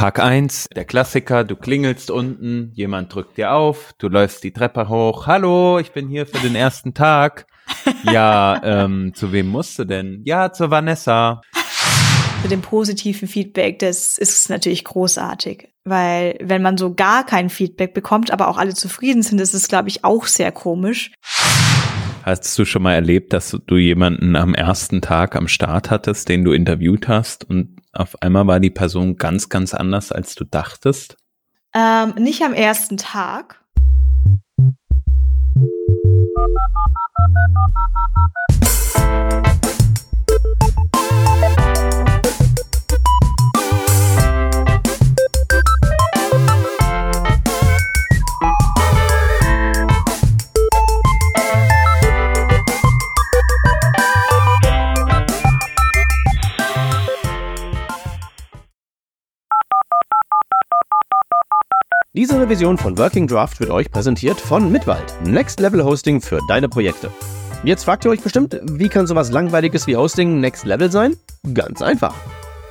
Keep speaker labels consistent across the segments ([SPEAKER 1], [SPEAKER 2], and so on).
[SPEAKER 1] Tag eins, der Klassiker, du klingelst unten, jemand drückt dir auf, du läufst die Treppe hoch, hallo, ich bin hier für den ersten Tag. Ja, ähm, zu wem musst du denn? Ja, zur Vanessa.
[SPEAKER 2] Mit dem positiven Feedback, das ist natürlich großartig. Weil wenn man so gar kein Feedback bekommt, aber auch alle zufrieden sind, ist es, glaube ich, auch sehr komisch.
[SPEAKER 1] Hast du schon mal erlebt, dass du jemanden am ersten Tag am Start hattest, den du interviewt hast und auf einmal war die Person ganz, ganz anders, als du dachtest?
[SPEAKER 2] Ähm, nicht am ersten Tag.
[SPEAKER 3] Diese Revision von Working Draft wird euch präsentiert von Mitwald, Next Level Hosting für deine Projekte. Jetzt fragt ihr euch bestimmt, wie kann sowas langweiliges wie Hosting Next Level sein? Ganz einfach.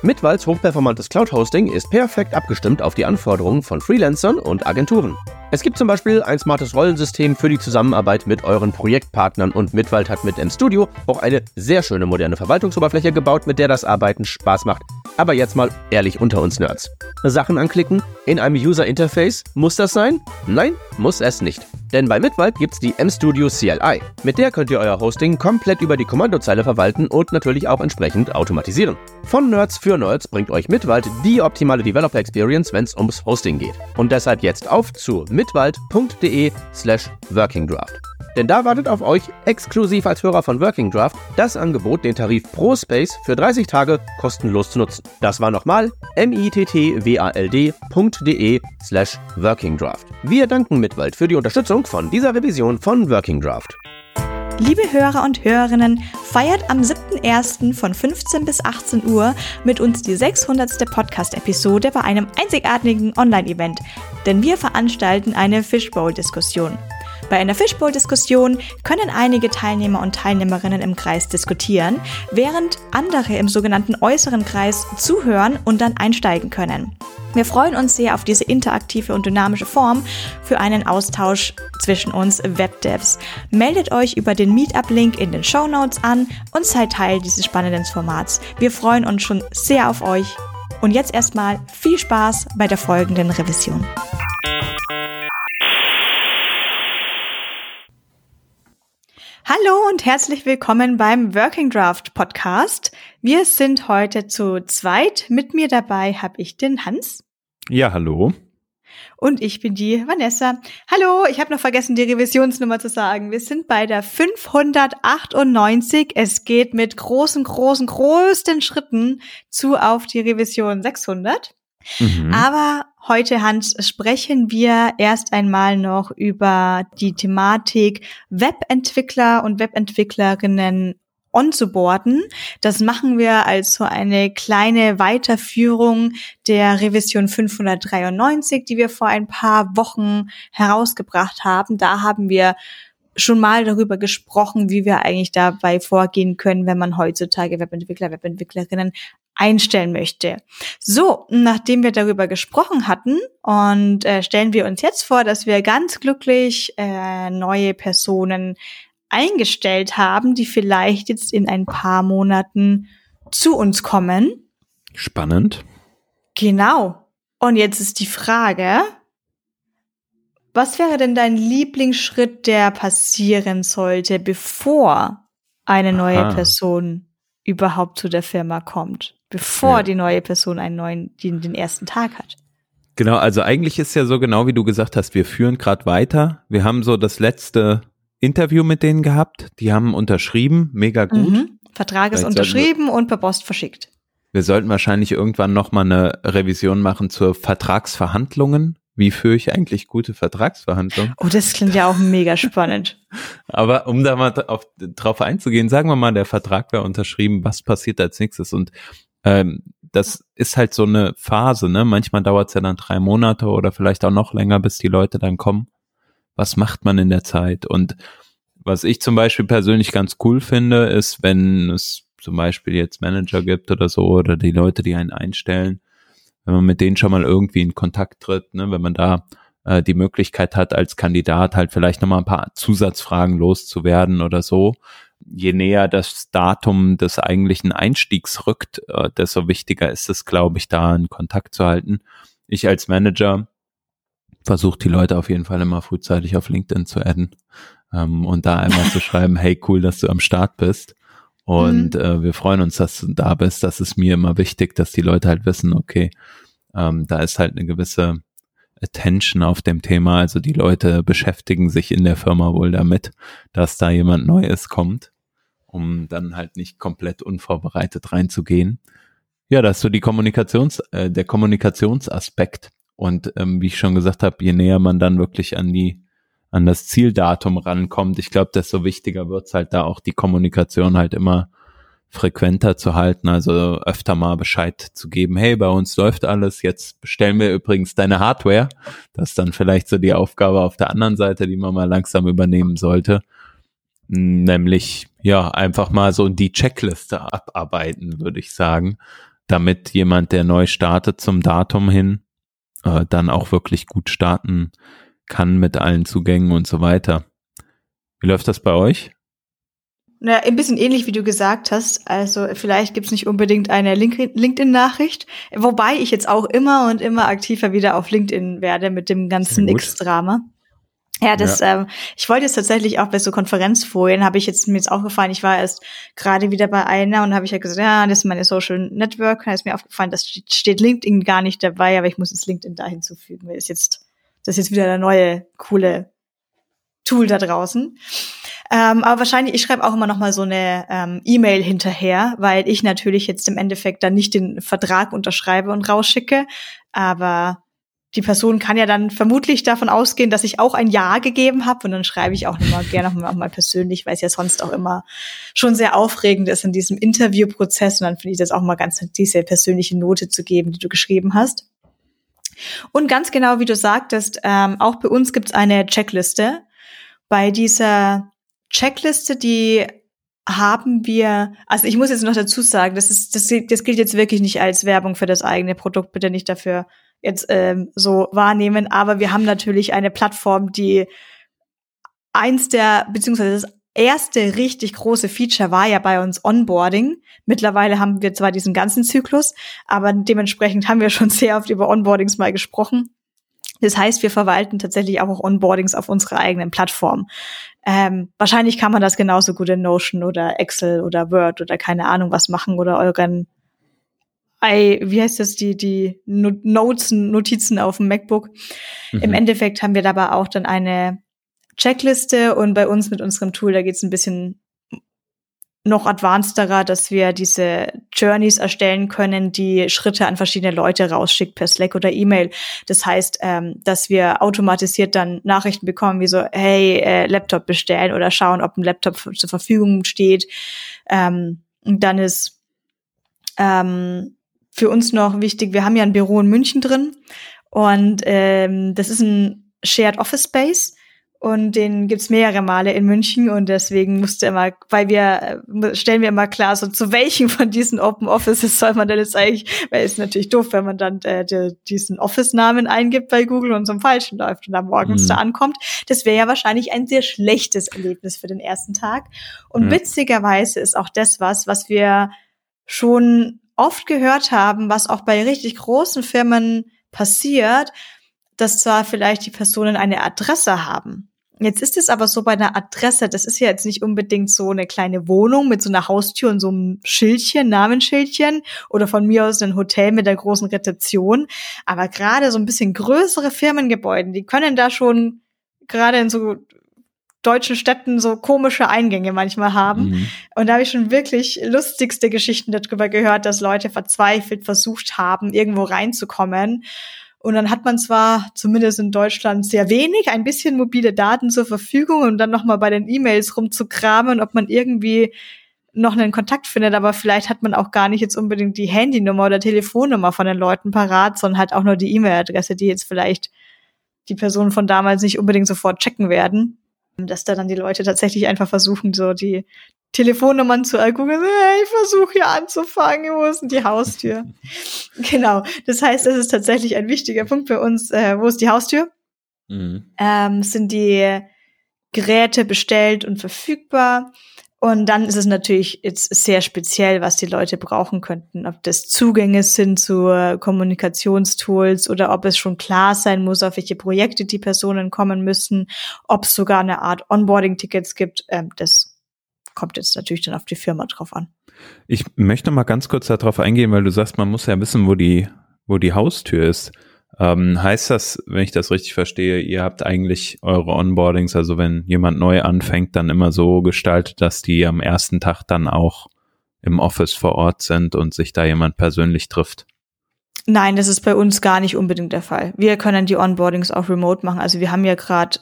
[SPEAKER 3] Mitwalds hochperformantes Cloud-Hosting ist perfekt abgestimmt auf die Anforderungen von Freelancern und Agenturen. Es gibt zum Beispiel ein smartes Rollensystem für die Zusammenarbeit mit euren Projektpartnern und Mitwald hat mit MStudio auch eine sehr schöne moderne Verwaltungsoberfläche gebaut, mit der das Arbeiten Spaß macht. Aber jetzt mal ehrlich unter uns Nerds. Sachen anklicken in einem User Interface, muss das sein? Nein, muss es nicht. Denn bei Mitwald gibt's die MStudio CLI. Mit der könnt ihr euer Hosting komplett über die Kommandozeile verwalten und natürlich auch entsprechend automatisieren. Von Nerds für Nerds bringt euch Mitwald die optimale Developer Experience, wenn es ums Hosting geht. Und deshalb jetzt auf zu mitwald.de slash workingdraft. Denn da wartet auf euch, exklusiv als Hörer von Working Draft, das Angebot, den Tarif Pro Space für 30 Tage kostenlos zu nutzen. Das war nochmal mittwald.de slash workingdraft. Wir danken Mitwald für die Unterstützung von dieser Revision von Working Draft.
[SPEAKER 2] Liebe Hörer und Hörerinnen, feiert am 7.1. von 15 bis 18 Uhr mit uns die 600. Podcast-Episode bei einem einzigartigen Online-Event, denn wir veranstalten eine Fishbowl-Diskussion. Bei einer Fishbowl-Diskussion können einige Teilnehmer und Teilnehmerinnen im Kreis diskutieren, während andere im sogenannten äußeren Kreis zuhören und dann einsteigen können. Wir freuen uns sehr auf diese interaktive und dynamische Form für einen Austausch zwischen uns Webdevs. Meldet euch über den Meetup-Link in den Show Notes an und seid Teil dieses spannenden Formats. Wir freuen uns schon sehr auf euch. Und jetzt erstmal viel Spaß bei der folgenden Revision. Hallo und herzlich willkommen beim Working Draft Podcast. Wir sind heute zu zweit. Mit mir dabei habe ich den Hans.
[SPEAKER 1] Ja, hallo.
[SPEAKER 2] Und ich bin die Vanessa. Hallo, ich habe noch vergessen, die Revisionsnummer zu sagen. Wir sind bei der 598. Es geht mit großen, großen, größten Schritten zu auf die Revision 600. Mhm. Aber heute, Hans, sprechen wir erst einmal noch über die Thematik Webentwickler und Webentwicklerinnen onzuboarden. Das machen wir als so eine kleine Weiterführung der Revision 593, die wir vor ein paar Wochen herausgebracht haben. Da haben wir schon mal darüber gesprochen, wie wir eigentlich dabei vorgehen können, wenn man heutzutage Webentwickler, Webentwicklerinnen einstellen möchte. So, nachdem wir darüber gesprochen hatten und äh, stellen wir uns jetzt vor, dass wir ganz glücklich äh, neue Personen eingestellt haben, die vielleicht jetzt in ein paar Monaten zu uns kommen.
[SPEAKER 1] Spannend.
[SPEAKER 2] Genau. Und jetzt ist die Frage, was wäre denn dein Lieblingsschritt, der passieren sollte, bevor eine neue Aha. Person überhaupt zu der Firma kommt? bevor ja. die neue Person einen neuen, den, den ersten Tag hat.
[SPEAKER 1] Genau, also eigentlich ist ja so genau, wie du gesagt hast, wir führen gerade weiter. Wir haben so das letzte Interview mit denen gehabt. Die haben unterschrieben, mega gut. Mhm.
[SPEAKER 2] Vertrag ist unterschrieben und per Post verschickt.
[SPEAKER 1] Wir sollten wahrscheinlich irgendwann nochmal eine Revision machen zur Vertragsverhandlungen. Wie führe ich eigentlich gute Vertragsverhandlungen?
[SPEAKER 2] Oh, das klingt ja auch mega spannend.
[SPEAKER 1] Aber um da mal auf, drauf einzugehen, sagen wir mal, der Vertrag wäre unterschrieben, was passiert als nächstes? Und ähm, das ist halt so eine Phase, ne? Manchmal dauert es ja dann drei Monate oder vielleicht auch noch länger, bis die Leute dann kommen. Was macht man in der Zeit? Und was ich zum Beispiel persönlich ganz cool finde, ist, wenn es zum Beispiel jetzt Manager gibt oder so oder die Leute, die einen einstellen, wenn man mit denen schon mal irgendwie in Kontakt tritt, ne, wenn man da äh, die Möglichkeit hat, als Kandidat halt vielleicht nochmal ein paar Zusatzfragen loszuwerden oder so. Je näher das Datum des eigentlichen Einstiegs rückt, äh, desto wichtiger ist es, glaube ich, da in Kontakt zu halten. Ich als Manager versuche die Leute auf jeden Fall immer frühzeitig auf LinkedIn zu adden ähm, und da einmal zu schreiben, hey, cool, dass du am Start bist. Und mhm. äh, wir freuen uns, dass du da bist. Das ist mir immer wichtig, dass die Leute halt wissen, okay, ähm, da ist halt eine gewisse Attention auf dem Thema. Also die Leute beschäftigen sich in der Firma wohl damit, dass da jemand Neues kommt, um dann halt nicht komplett unvorbereitet reinzugehen. Ja, das ist so die Kommunikations, äh, der Kommunikationsaspekt. Und ähm, wie ich schon gesagt habe, je näher man dann wirklich an die an das Zieldatum rankommt, ich glaube, desto wichtiger wird's halt da auch die Kommunikation halt immer frequenter zu halten, also öfter mal Bescheid zu geben, hey, bei uns läuft alles, jetzt bestellen wir übrigens deine Hardware. Das ist dann vielleicht so die Aufgabe auf der anderen Seite, die man mal langsam übernehmen sollte. Nämlich, ja, einfach mal so die Checkliste abarbeiten, würde ich sagen, damit jemand, der neu startet zum Datum hin, äh, dann auch wirklich gut starten kann mit allen Zugängen und so weiter. Wie läuft das bei euch?
[SPEAKER 2] Na, ein bisschen ähnlich, wie du gesagt hast. Also vielleicht gibt's nicht unbedingt eine LinkedIn-Nachricht, wobei ich jetzt auch immer und immer aktiver wieder auf LinkedIn werde mit dem ganzen X-Drama. Ja, das, ja. Ähm, ich wollte jetzt tatsächlich auch bei so Konferenzfolien, habe ich jetzt mir jetzt aufgefallen, ich war erst gerade wieder bei einer und habe ich ja gesagt, ja, das ist meine Social Network, da ist mir aufgefallen, das steht LinkedIn gar nicht dabei, aber ich muss jetzt LinkedIn da hinzufügen, weil ist jetzt, das ist jetzt wieder der neue, coole Tool da draußen. Ähm, aber wahrscheinlich, ich schreibe auch immer noch mal so eine ähm, E-Mail hinterher, weil ich natürlich jetzt im Endeffekt dann nicht den Vertrag unterschreibe und rausschicke. Aber die Person kann ja dann vermutlich davon ausgehen, dass ich auch ein Ja gegeben habe und dann schreibe ich auch nochmal gerne noch mal persönlich, weil es ja sonst auch immer schon sehr aufregend ist in diesem Interviewprozess und dann finde ich das auch mal ganz diese persönliche Note zu geben, die du geschrieben hast. Und ganz genau, wie du sagtest, ähm, auch bei uns gibt es eine Checkliste. Bei dieser Checkliste, die haben wir, also ich muss jetzt noch dazu sagen, das ist, das, das gilt jetzt wirklich nicht als Werbung für das eigene Produkt, bitte nicht dafür jetzt ähm, so wahrnehmen, aber wir haben natürlich eine Plattform, die eins der, beziehungsweise das erste richtig große Feature war ja bei uns Onboarding. Mittlerweile haben wir zwar diesen ganzen Zyklus, aber dementsprechend haben wir schon sehr oft über Onboardings mal gesprochen. Das heißt, wir verwalten tatsächlich auch Onboardings auf unserer eigenen Plattform. Ähm, wahrscheinlich kann man das genauso gut in Notion oder Excel oder Word oder keine Ahnung was machen oder euren I, wie heißt das, die, die Notes, Notizen auf dem MacBook. Mhm. Im Endeffekt haben wir dabei auch dann eine Checkliste und bei uns mit unserem Tool, da geht es ein bisschen noch advancederer, dass wir diese Journeys erstellen können, die Schritte an verschiedene Leute rausschickt per Slack oder E-Mail. Das heißt, ähm, dass wir automatisiert dann Nachrichten bekommen, wie so, hey, äh, Laptop bestellen oder schauen, ob ein Laptop zur Verfügung steht. Ähm, und dann ist ähm, für uns noch wichtig, wir haben ja ein Büro in München drin und ähm, das ist ein Shared Office Space und den gibt's mehrere Male in München und deswegen musste immer, weil wir äh, stellen wir immer klar, so zu welchen von diesen Open Offices soll man denn jetzt eigentlich, weil es ist natürlich doof, wenn man dann äh, die, diesen Office-Namen eingibt bei Google und zum falschen läuft und dann morgens mhm. da ankommt. Das wäre ja wahrscheinlich ein sehr schlechtes Erlebnis für den ersten Tag. Und mhm. witzigerweise ist auch das was, was wir schon oft gehört haben, was auch bei richtig großen Firmen passiert, dass zwar vielleicht die Personen eine Adresse haben, Jetzt ist es aber so bei einer Adresse, das ist ja jetzt nicht unbedingt so eine kleine Wohnung mit so einer Haustür und so einem Schildchen, Namensschildchen oder von mir aus ein Hotel mit der großen Rezeption. Aber gerade so ein bisschen größere Firmengebäude, die können da schon gerade in so deutschen Städten so komische Eingänge manchmal haben. Mhm. Und da habe ich schon wirklich lustigste Geschichten darüber gehört, dass Leute verzweifelt versucht haben, irgendwo reinzukommen und dann hat man zwar zumindest in Deutschland sehr wenig, ein bisschen mobile Daten zur Verfügung und dann nochmal bei den E-Mails rumzukramen, ob man irgendwie noch einen Kontakt findet, aber vielleicht hat man auch gar nicht jetzt unbedingt die Handynummer oder Telefonnummer von den Leuten parat, sondern halt auch nur die E-Mail-Adresse, die jetzt vielleicht die Personen von damals nicht unbedingt sofort checken werden. Dass da dann die Leute tatsächlich einfach versuchen, so die Telefonnummern zu ergoogeln. Ich versuche hier anzufangen, wo ist denn die Haustür? genau. Das heißt, das ist tatsächlich ein wichtiger Punkt bei uns. Äh, wo ist die Haustür? Mhm. Ähm, sind die Geräte bestellt und verfügbar? Und dann ist es natürlich jetzt sehr speziell, was die Leute brauchen könnten. Ob das Zugänge sind zu Kommunikationstools oder ob es schon klar sein muss, auf welche Projekte die Personen kommen müssen, ob es sogar eine Art Onboarding-Tickets gibt. Ähm, das kommt jetzt natürlich dann auf die Firma drauf an.
[SPEAKER 1] Ich möchte mal ganz kurz darauf eingehen, weil du sagst, man muss ja wissen, wo die, wo die Haustür ist. Ähm, heißt das, wenn ich das richtig verstehe, ihr habt eigentlich eure Onboardings, also wenn jemand neu anfängt, dann immer so gestaltet, dass die am ersten Tag dann auch im Office vor Ort sind und sich da jemand persönlich trifft?
[SPEAKER 2] Nein, das ist bei uns gar nicht unbedingt der Fall. Wir können die Onboardings auch remote machen. Also wir haben ja gerade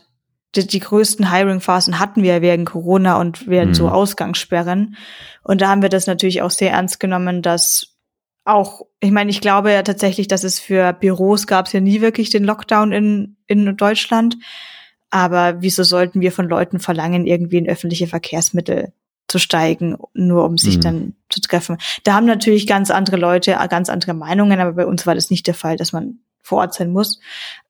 [SPEAKER 2] die, die, größten Hiring-Phasen hatten wir wegen Corona und während mhm. so Ausgangssperren. Und da haben wir das natürlich auch sehr ernst genommen, dass auch, ich meine, ich glaube ja tatsächlich, dass es für Büros gab es ja nie wirklich den Lockdown in, in Deutschland. Aber wieso sollten wir von Leuten verlangen, irgendwie in öffentliche Verkehrsmittel zu steigen, nur um sich mhm. dann zu treffen? Da haben natürlich ganz andere Leute ganz andere Meinungen, aber bei uns war das nicht der Fall, dass man vor Ort sein muss.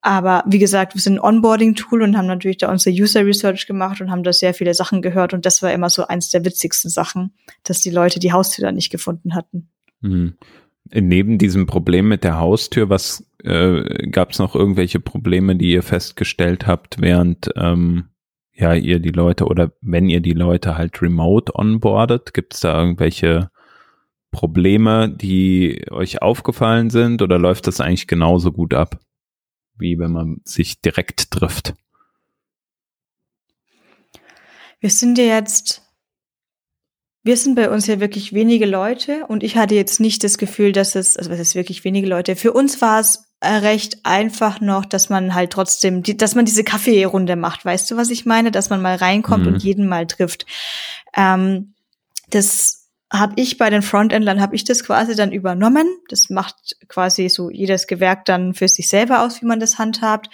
[SPEAKER 2] Aber wie gesagt, wir sind ein Onboarding-Tool und haben natürlich da unsere User Research gemacht und haben da sehr viele Sachen gehört. Und das war immer so eins der witzigsten Sachen, dass die Leute die Haustür da nicht gefunden hatten.
[SPEAKER 1] Mhm neben diesem Problem mit der Haustür, was äh, gab es noch irgendwelche Probleme, die ihr festgestellt habt, während ähm, ja ihr die Leute oder wenn ihr die Leute halt remote onboardet, gibt es da irgendwelche Probleme, die euch aufgefallen sind oder läuft das eigentlich genauso gut ab, wie wenn man sich direkt trifft?
[SPEAKER 2] Wir sind ja jetzt wir sind bei uns ja wirklich wenige Leute und ich hatte jetzt nicht das Gefühl, dass es, also was ist wirklich wenige Leute. Für uns war es äh, recht einfach noch, dass man halt trotzdem, die, dass man diese Kaffeerunde macht. Weißt du, was ich meine? Dass man mal reinkommt mhm. und jeden mal trifft. Ähm, das habe ich bei den Frontendlern, habe ich das quasi dann übernommen. Das macht quasi so jedes Gewerk dann für sich selber aus, wie man das handhabt.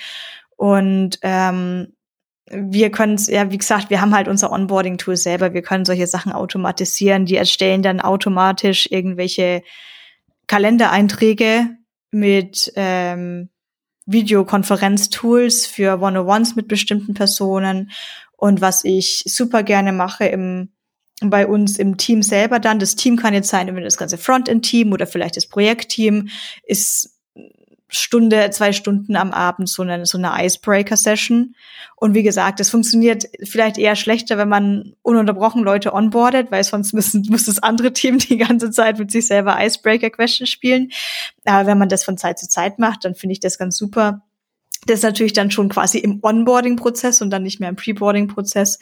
[SPEAKER 2] Und ähm, wir können es, ja, wie gesagt, wir haben halt unser Onboarding-Tool selber. Wir können solche Sachen automatisieren. Die erstellen dann automatisch irgendwelche Kalendereinträge mit ähm, Videokonferenz-Tools für One-on-Ones mit bestimmten Personen. Und was ich super gerne mache im bei uns im Team selber dann, das Team kann jetzt sein, das ganze Frontend-Team oder vielleicht das Projektteam, ist Stunde, zwei Stunden am Abend so eine, so eine Icebreaker-Session. Und wie gesagt, es funktioniert vielleicht eher schlechter, wenn man ununterbrochen Leute onboardet, weil sonst müssen, muss das andere Team die ganze Zeit mit sich selber Icebreaker-Questions spielen. Aber wenn man das von Zeit zu Zeit macht, dann finde ich das ganz super. Das ist natürlich dann schon quasi im Onboarding-Prozess und dann nicht mehr im Preboarding-Prozess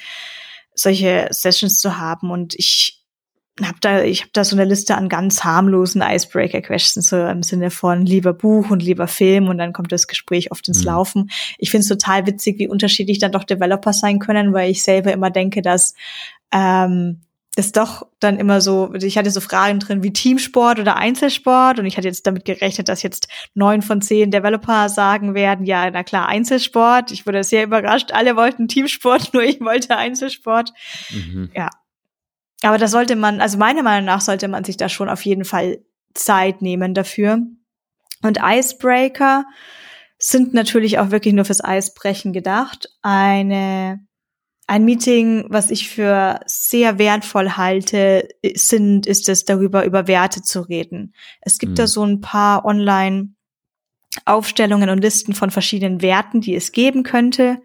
[SPEAKER 2] solche Sessions zu haben. Und ich hab da, ich habe da so eine Liste an ganz harmlosen Icebreaker-Questions, so im Sinne von lieber Buch und lieber Film und dann kommt das Gespräch oft ins mhm. Laufen. Ich finde es total witzig, wie unterschiedlich dann doch Developer sein können, weil ich selber immer denke, dass ähm, das doch dann immer so, ich hatte so Fragen drin wie Teamsport oder Einzelsport und ich hatte jetzt damit gerechnet, dass jetzt neun von zehn Developer sagen werden, ja, na klar, Einzelsport. Ich wurde sehr überrascht, alle wollten Teamsport, nur ich wollte Einzelsport. Mhm. Ja, aber da sollte man, also meiner Meinung nach sollte man sich da schon auf jeden Fall Zeit nehmen dafür. Und Icebreaker sind natürlich auch wirklich nur fürs Eisbrechen gedacht. Eine, ein Meeting, was ich für sehr wertvoll halte, sind, ist es darüber, über Werte zu reden. Es gibt mhm. da so ein paar online Aufstellungen und Listen von verschiedenen Werten, die es geben könnte.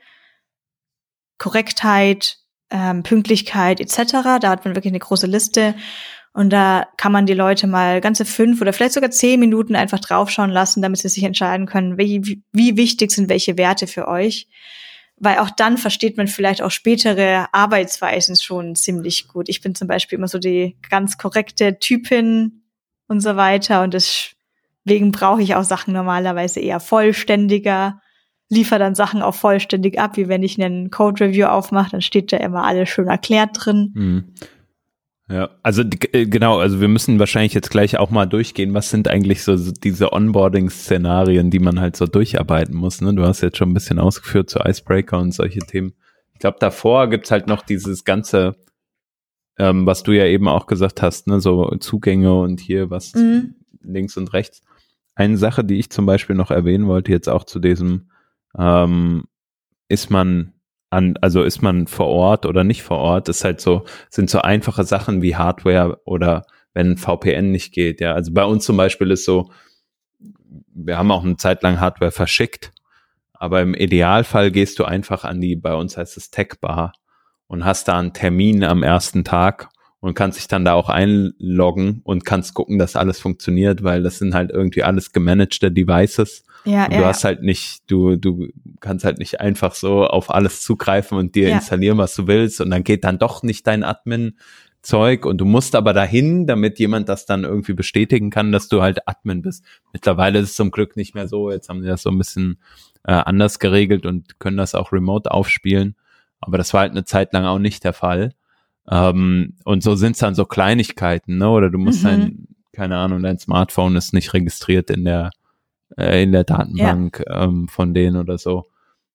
[SPEAKER 2] Korrektheit, ähm, Pünktlichkeit etc. Da hat man wirklich eine große Liste und da kann man die Leute mal ganze fünf oder vielleicht sogar zehn Minuten einfach draufschauen lassen, damit sie sich entscheiden können, wie, wie wichtig sind welche Werte für euch. Weil auch dann versteht man vielleicht auch spätere Arbeitsweisen schon ziemlich gut. Ich bin zum Beispiel immer so die ganz korrekte Typin und so weiter und deswegen brauche ich auch Sachen normalerweise eher vollständiger liefere dann Sachen auch vollständig ab, wie wenn ich einen Code Review aufmache, dann steht da immer alles schön erklärt drin. Mhm.
[SPEAKER 1] Ja, also äh, genau, also wir müssen wahrscheinlich jetzt gleich auch mal durchgehen, was sind eigentlich so diese Onboarding-Szenarien, die man halt so durcharbeiten muss. Ne? Du hast jetzt schon ein bisschen ausgeführt zu Icebreaker und solche Themen. Ich glaube, davor gibt's halt noch dieses ganze ähm, was du ja eben auch gesagt hast, ne, so Zugänge und hier was mhm. links und rechts. Eine Sache, die ich zum Beispiel noch erwähnen wollte, jetzt auch zu diesem, ähm, ist man an, also ist man vor Ort oder nicht vor Ort, ist halt so, sind so einfache Sachen wie Hardware oder wenn VPN nicht geht, ja. Also bei uns zum Beispiel ist so, wir haben auch eine Zeit lang Hardware verschickt, aber im Idealfall gehst du einfach an die, bei uns heißt es Tech Bar und hast da einen Termin am ersten Tag und kannst dich dann da auch einloggen und kannst gucken, dass alles funktioniert, weil das sind halt irgendwie alles gemanagte Devices. Ja, und du ja. hast halt nicht, du, du kannst halt nicht einfach so auf alles zugreifen und dir ja. installieren, was du willst und dann geht dann doch nicht dein Admin Zeug und du musst aber dahin, damit jemand das dann irgendwie bestätigen kann, dass du halt Admin bist. Mittlerweile ist es zum Glück nicht mehr so. Jetzt haben sie das so ein bisschen äh, anders geregelt und können das auch remote aufspielen. Aber das war halt eine Zeit lang auch nicht der Fall. Ähm, und so sind es dann so Kleinigkeiten, ne? Oder du musst mhm. dein, keine Ahnung, dein Smartphone ist nicht registriert in der, äh, in der Datenbank ja. ähm, von denen oder so.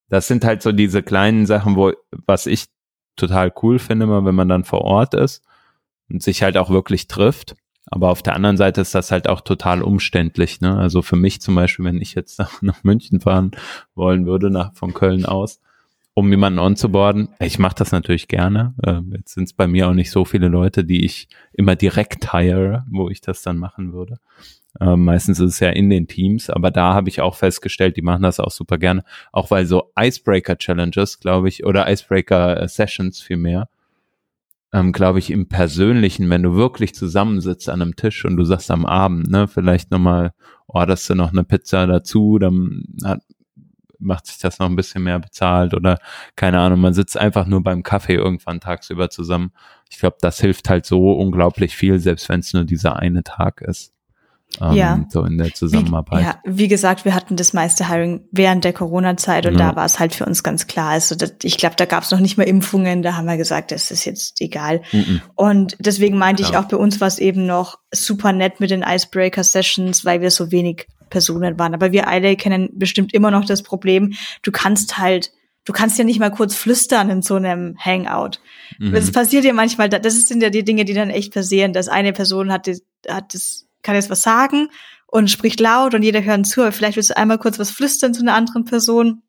[SPEAKER 1] Das sind halt so diese kleinen Sachen, wo, was ich total cool finde, wenn man dann vor Ort ist und sich halt auch wirklich trifft. Aber auf der anderen Seite ist das halt auch total umständlich. Ne? Also für mich zum Beispiel, wenn ich jetzt nach, nach München fahren wollen würde, nach, von Köln aus, um jemanden onzuboarden. Ich mache das natürlich gerne. Äh, jetzt sind es bei mir auch nicht so viele Leute, die ich immer direkt hire, wo ich das dann machen würde. Äh, meistens ist es ja in den Teams, aber da habe ich auch festgestellt, die machen das auch super gerne. Auch weil so Icebreaker Challenges, glaube ich, oder Icebreaker äh, Sessions vielmehr, ähm, glaube ich, im Persönlichen, wenn du wirklich zusammensitzt an einem Tisch und du sagst am Abend, ne, vielleicht nochmal, orderst du noch eine Pizza dazu, dann hat, macht sich das noch ein bisschen mehr bezahlt oder keine Ahnung, man sitzt einfach nur beim Kaffee irgendwann tagsüber zusammen. Ich glaube, das hilft halt so unglaublich viel, selbst wenn es nur dieser eine Tag ist ähm, ja. so in der Zusammenarbeit.
[SPEAKER 2] Wie, ja, wie gesagt, wir hatten das meiste Hiring während der Corona-Zeit und ja. da war es halt für uns ganz klar. Also das, ich glaube, da gab es noch nicht mal Impfungen, da haben wir gesagt, das ist jetzt egal. Mhm. Und deswegen meinte Klar. ich auch, bei uns war es eben noch super nett mit den Icebreaker-Sessions, weil wir so wenig Personen waren. Aber wir alle kennen bestimmt immer noch das Problem, du kannst halt du kannst ja nicht mal kurz flüstern in so einem Hangout. Mhm. Das passiert ja manchmal, das sind ja die Dinge, die dann echt passieren, dass eine Person hat, hat das kann jetzt was sagen und spricht laut und jeder hört zu, aber vielleicht willst du einmal kurz was flüstern zu einer anderen Person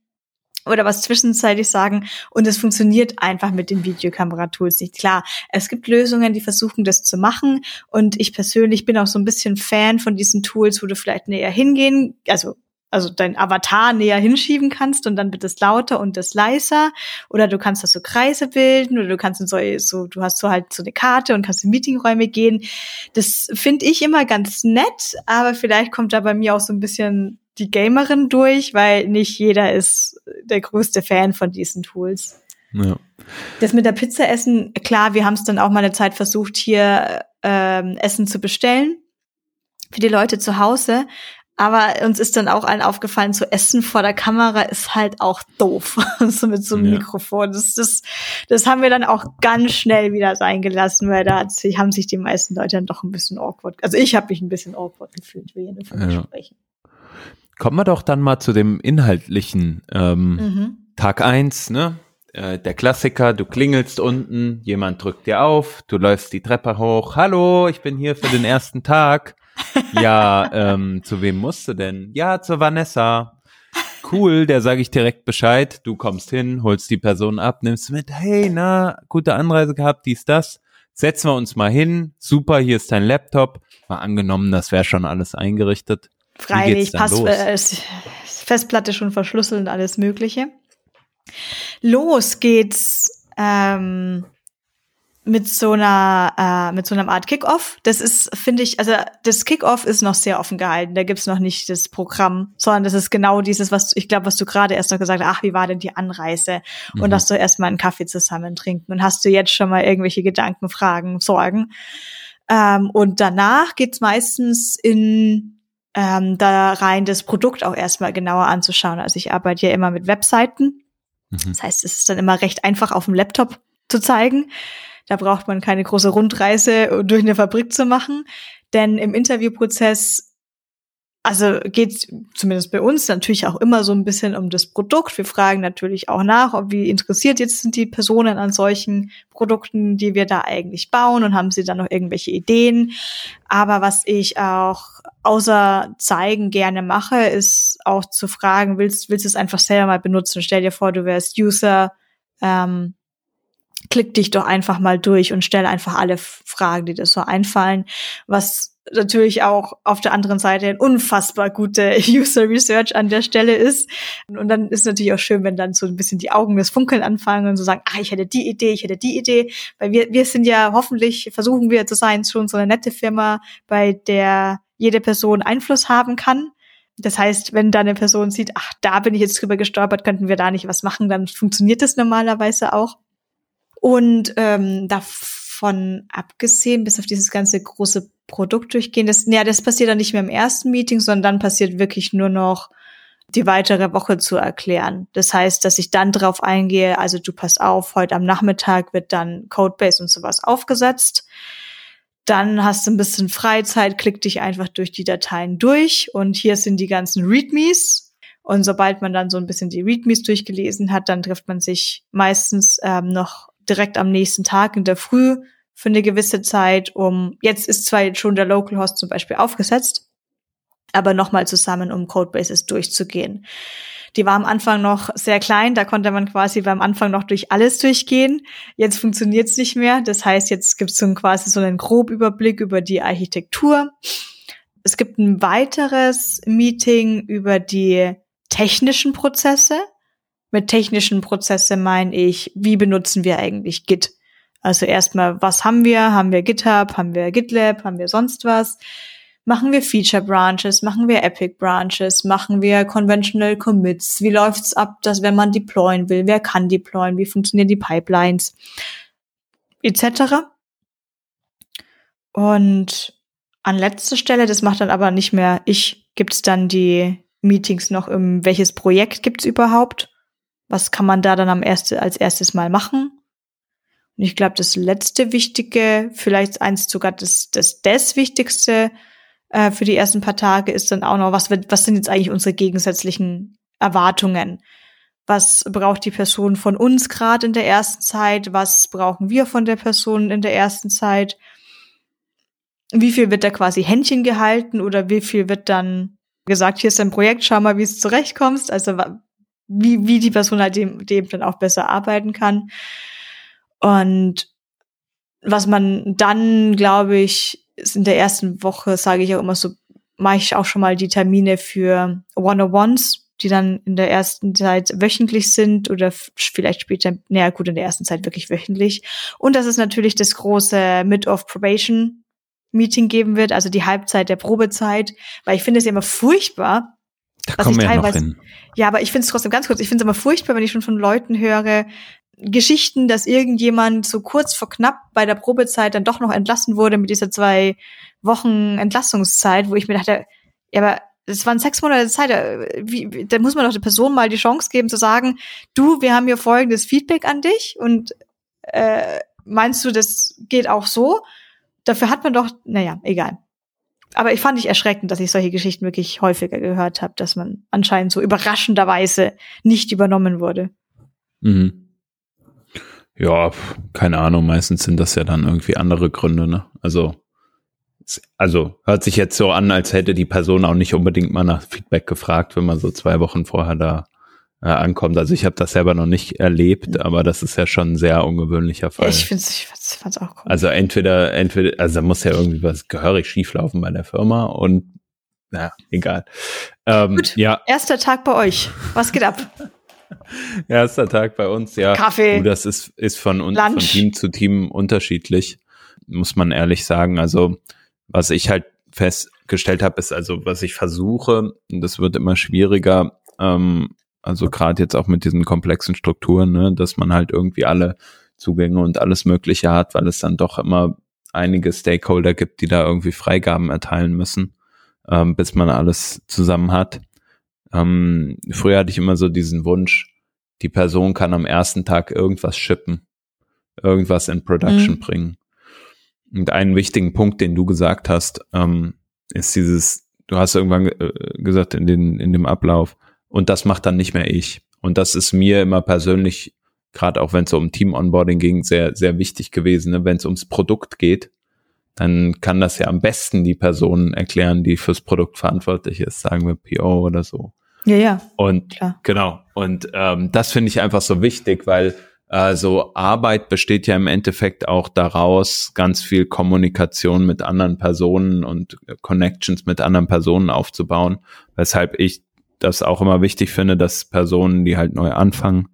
[SPEAKER 2] oder was zwischenzeitlich sagen und es funktioniert einfach mit den Videokameratools nicht. Klar, es gibt Lösungen, die versuchen das zu machen und ich persönlich bin auch so ein bisschen Fan von diesen Tools, wo du vielleicht näher hingehen, also also dein Avatar näher hinschieben kannst und dann wird es lauter und das leiser. Oder du kannst da so Kreise bilden oder du kannst so, so, du hast so halt so eine Karte und kannst in Meetingräume gehen. Das finde ich immer ganz nett, aber vielleicht kommt da bei mir auch so ein bisschen die Gamerin durch, weil nicht jeder ist der größte Fan von diesen Tools. Ja. Das mit der Pizza essen, klar, wir haben es dann auch mal eine Zeit versucht, hier ähm, Essen zu bestellen für die Leute zu Hause. Aber uns ist dann auch allen aufgefallen, zu essen vor der Kamera ist halt auch doof. so mit so einem ja. Mikrofon. Das, das, das haben wir dann auch ganz schnell wieder sein gelassen, weil da sich, haben sich die meisten Leute dann doch ein bisschen awkward. Also ich habe mich ein bisschen awkward gefühlt, ich will hier davon ja. sprechen.
[SPEAKER 1] Kommen wir doch dann mal zu dem inhaltlichen ähm, mhm. Tag eins, ne? Äh, der Klassiker, du klingelst unten, jemand drückt dir auf, du läufst die Treppe hoch, hallo, ich bin hier für den ersten Tag ja, ähm, zu wem musst du denn? Ja, zur Vanessa. Cool, der sage ich direkt Bescheid. Du kommst hin, holst die Person ab, nimmst mit, hey, na, gute Anreise gehabt, dies, das. Setzen wir uns mal hin. Super, hier ist dein Laptop. Mal angenommen, das wäre schon alles eingerichtet.
[SPEAKER 2] Freilich, Pass, äh, Festplatte schon verschlüsselt und alles Mögliche. Los geht's ähm, mit so einer äh, mit so einer Art Kickoff. Das ist, finde ich, also das Kickoff ist noch sehr offen gehalten. Da gibt's noch nicht das Programm, sondern das ist genau dieses, was ich glaube, was du gerade erst noch gesagt hast. Ach, wie war denn die Anreise? Mhm. Und dass du erstmal einen Kaffee zusammen trinken und hast du jetzt schon mal irgendwelche Gedanken, Fragen, Sorgen. Ähm, und danach geht's meistens in ähm, da rein, das Produkt auch erstmal genauer anzuschauen. Also ich arbeite ja immer mit Webseiten. Mhm. Das heißt, es ist dann immer recht einfach auf dem Laptop zu zeigen. Da braucht man keine große Rundreise durch eine Fabrik zu machen, denn im Interviewprozess also geht zumindest bei uns natürlich auch immer so ein bisschen um das Produkt. Wir fragen natürlich auch nach, ob wie interessiert jetzt sind die Personen an solchen Produkten, die wir da eigentlich bauen und haben sie dann noch irgendwelche Ideen. Aber was ich auch außer zeigen gerne mache, ist auch zu fragen, willst, willst du es einfach selber mal benutzen? Stell dir vor, du wärst User, ähm, klick dich doch einfach mal durch und stell einfach alle Fragen, die dir so einfallen, was natürlich auch auf der anderen Seite ein unfassbar gute User Research an der Stelle ist. Und dann ist natürlich auch schön, wenn dann so ein bisschen die Augen das Funkeln anfangen und so sagen, ah, ich hätte die Idee, ich hätte die Idee. Weil wir, wir sind ja hoffentlich, versuchen wir zu sein, schon so eine nette Firma, bei der jede Person Einfluss haben kann. Das heißt, wenn da eine Person sieht, ach, da bin ich jetzt drüber gestolpert, könnten wir da nicht was machen, dann funktioniert das normalerweise auch. Und ähm, davon abgesehen, bis auf dieses ganze große Produkt durchgehen. Das, ja, das passiert dann nicht mehr im ersten Meeting, sondern dann passiert wirklich nur noch die weitere Woche zu erklären. Das heißt, dass ich dann drauf eingehe, also du passt auf, heute am Nachmittag wird dann Codebase und sowas aufgesetzt. Dann hast du ein bisschen Freizeit, klick dich einfach durch die Dateien durch und hier sind die ganzen Readmes. Und sobald man dann so ein bisschen die Readmes durchgelesen hat, dann trifft man sich meistens ähm, noch direkt am nächsten Tag in der Früh für eine gewisse Zeit, um, jetzt ist zwar schon der Localhost zum Beispiel aufgesetzt, aber nochmal zusammen, um Codebases durchzugehen. Die war am Anfang noch sehr klein, da konnte man quasi beim Anfang noch durch alles durchgehen. Jetzt funktioniert es nicht mehr. Das heißt, jetzt gibt es so quasi so einen Grobüberblick über die Architektur. Es gibt ein weiteres Meeting über die technischen Prozesse. Mit technischen Prozesse meine ich, wie benutzen wir eigentlich Git? Also erstmal, was haben wir? Haben wir GitHub? Haben wir GitLab? Haben wir sonst was? Machen wir Feature Branches? Machen wir Epic Branches? Machen wir Conventional Commits? Wie läuft's ab, dass wenn man deployen will? Wer kann deployen? Wie funktionieren die Pipelines? Etc. Und an letzter Stelle, das macht dann aber nicht mehr ich, gibt's dann die Meetings noch im, welches Projekt gibt's überhaupt? Was kann man da dann am erste, als erstes mal machen? Und ich glaube, das letzte Wichtige, vielleicht eins sogar das, das, das Wichtigste äh, für die ersten paar Tage ist dann auch noch, was, wird, was sind jetzt eigentlich unsere gegensätzlichen Erwartungen? Was braucht die Person von uns gerade in der ersten Zeit? Was brauchen wir von der Person in der ersten Zeit? Wie viel wird da quasi Händchen gehalten oder wie viel wird dann gesagt, hier ist dein Projekt, schau mal, wie es zurechtkommst? Also wie, wie die Person halt dem, dem dann auch besser arbeiten kann. Und was man dann, glaube ich, ist in der ersten Woche, sage ich auch immer so, mache ich auch schon mal die Termine für One-on-Ones, die dann in der ersten Zeit wöchentlich sind oder vielleicht später, naja gut, in der ersten Zeit wirklich wöchentlich. Und dass es natürlich das große Mid-of-Probation Meeting geben wird, also die Halbzeit der Probezeit, weil ich finde es ja immer furchtbar.
[SPEAKER 1] Da kommen wir noch hin.
[SPEAKER 2] Ja, aber ich finde es trotzdem ganz kurz, ich finde es immer furchtbar, wenn ich schon von Leuten höre, Geschichten, dass irgendjemand so kurz vor knapp bei der Probezeit dann doch noch entlassen wurde mit dieser zwei Wochen Entlassungszeit, wo ich mir dachte, ja, aber es waren sechs Monate Zeit, äh, wie, da muss man doch der Person mal die Chance geben zu sagen, du, wir haben hier folgendes Feedback an dich und äh, meinst du, das geht auch so? Dafür hat man doch, naja, egal. Aber ich fand ich erschreckend, dass ich solche Geschichten wirklich häufiger gehört habe, dass man anscheinend so überraschenderweise nicht übernommen wurde.
[SPEAKER 1] Mhm. Ja, keine Ahnung, meistens sind das ja dann irgendwie andere Gründe, ne? Also, also hört sich jetzt so an, als hätte die Person auch nicht unbedingt mal nach Feedback gefragt, wenn man so zwei Wochen vorher da äh, ankommt. Also ich habe das selber noch nicht erlebt, aber das ist ja schon ein sehr ungewöhnlicher Fall.
[SPEAKER 2] ich finde ich fand's auch cool.
[SPEAKER 1] Also entweder, entweder, also da muss ja irgendwie was gehörig schieflaufen bei der Firma und naja, egal.
[SPEAKER 2] Ähm, Gut, ja. erster Tag bei euch. Was geht ab?
[SPEAKER 1] Erster Tag bei uns, ja.
[SPEAKER 2] Kaffee.
[SPEAKER 1] Du, das ist, ist von, uns, von Team zu Team unterschiedlich, muss man ehrlich sagen. Also, was ich halt festgestellt habe, ist also, was ich versuche, und das wird immer schwieriger, ähm, also gerade jetzt auch mit diesen komplexen Strukturen, ne, dass man halt irgendwie alle Zugänge und alles Mögliche hat, weil es dann doch immer einige Stakeholder gibt, die da irgendwie Freigaben erteilen müssen, ähm, bis man alles zusammen hat. Ähm, früher hatte ich immer so diesen Wunsch, die Person kann am ersten Tag irgendwas shippen, irgendwas in Production mhm. bringen. Und einen wichtigen Punkt, den du gesagt hast, ähm, ist dieses du hast irgendwann äh, gesagt in, den, in dem Ablauf, und das macht dann nicht mehr ich. Und das ist mir immer persönlich, gerade auch wenn es um Team-Onboarding ging, sehr, sehr wichtig gewesen. Ne? Wenn es ums Produkt geht, dann kann das ja am besten die Person erklären, die fürs Produkt verantwortlich ist, sagen wir PO oder so.
[SPEAKER 2] Ja, ja.
[SPEAKER 1] Und Klar. genau. Und ähm, das finde ich einfach so wichtig, weil also Arbeit besteht ja im Endeffekt auch daraus, ganz viel Kommunikation mit anderen Personen und Connections mit anderen Personen aufzubauen, weshalb ich das auch immer wichtig finde, dass Personen, die halt neu anfangen,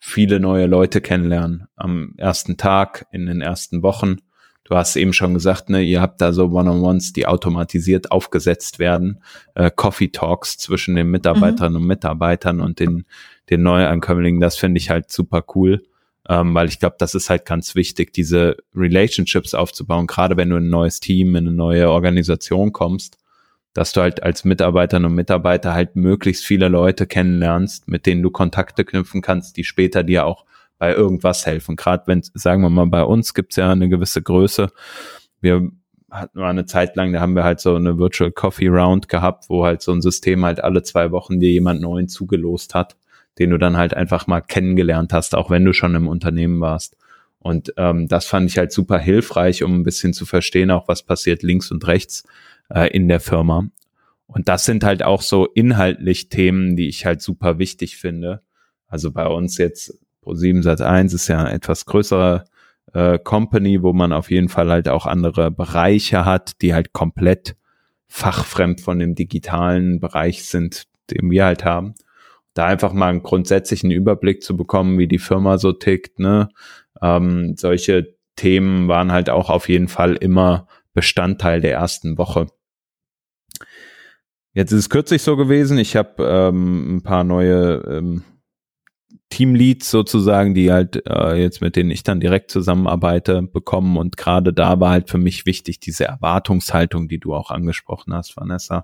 [SPEAKER 1] viele neue Leute kennenlernen am ersten Tag, in den ersten Wochen. Du hast eben schon gesagt, ne, ihr habt da so One-on-Ones, die automatisiert aufgesetzt werden, äh, Coffee Talks zwischen den Mitarbeiterinnen mhm. und Mitarbeitern und den den Neuankömmlingen, das finde ich halt super cool, ähm, weil ich glaube, das ist halt ganz wichtig, diese Relationships aufzubauen, gerade wenn du in ein neues Team, in eine neue Organisation kommst, dass du halt als Mitarbeiterinnen und Mitarbeiter halt möglichst viele Leute kennenlernst, mit denen du Kontakte knüpfen kannst, die später dir auch bei irgendwas helfen. Gerade wenn, sagen wir mal, bei uns gibt's ja eine gewisse Größe. Wir hatten mal eine Zeit lang, da haben wir halt so eine Virtual Coffee Round gehabt, wo halt so ein System halt alle zwei Wochen dir jemand neuen zugelost hat den du dann halt einfach mal kennengelernt hast, auch wenn du schon im Unternehmen warst. Und ähm, das fand ich halt super hilfreich, um ein bisschen zu verstehen, auch was passiert links und rechts äh, in der Firma. Und das sind halt auch so inhaltlich Themen, die ich halt super wichtig finde. Also bei uns jetzt Pro7 Sat 1 ist ja etwas größere äh, Company, wo man auf jeden Fall halt auch andere Bereiche hat, die halt komplett fachfremd von dem digitalen Bereich sind, den wir halt haben da einfach mal einen grundsätzlichen Überblick zu bekommen, wie die Firma so tickt. Ne? Ähm, solche Themen waren halt auch auf jeden Fall immer Bestandteil der ersten Woche. Jetzt ist es kürzlich so gewesen, ich habe ähm, ein paar neue ähm, Teamleads sozusagen, die halt äh, jetzt mit denen ich dann direkt zusammenarbeite, bekommen. Und gerade da war halt für mich wichtig diese Erwartungshaltung, die du auch angesprochen hast, Vanessa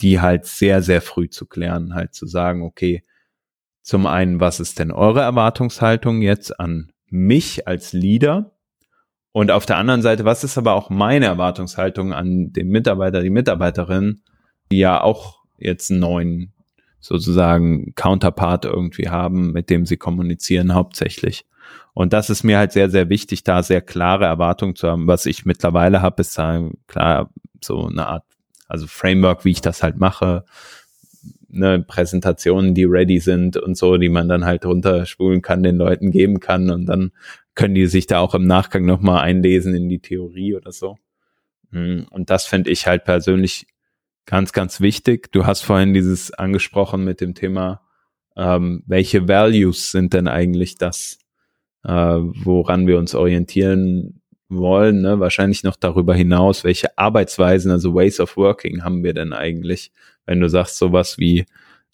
[SPEAKER 1] die halt sehr, sehr früh zu klären, halt zu sagen, okay, zum einen, was ist denn eure Erwartungshaltung jetzt an mich als Leader? Und auf der anderen Seite, was ist aber auch meine Erwartungshaltung an den Mitarbeiter, die Mitarbeiterin, ja auch jetzt einen neuen sozusagen Counterpart irgendwie haben, mit dem sie kommunizieren hauptsächlich. Und das ist mir halt sehr, sehr wichtig, da sehr klare Erwartungen zu haben. Was ich mittlerweile habe, ist da klar so eine Art also Framework, wie ich das halt mache, ne, Präsentationen, die ready sind und so, die man dann halt runterspulen kann, den Leuten geben kann und dann können die sich da auch im Nachgang nochmal einlesen in die Theorie oder so. Hm, und das finde ich halt persönlich ganz, ganz wichtig. Du hast vorhin dieses angesprochen mit dem Thema, ähm, welche Values sind denn eigentlich das, äh, woran wir uns orientieren wollen, ne? wahrscheinlich noch darüber hinaus, welche Arbeitsweisen, also Ways of Working haben wir denn eigentlich, wenn du sagst sowas wie,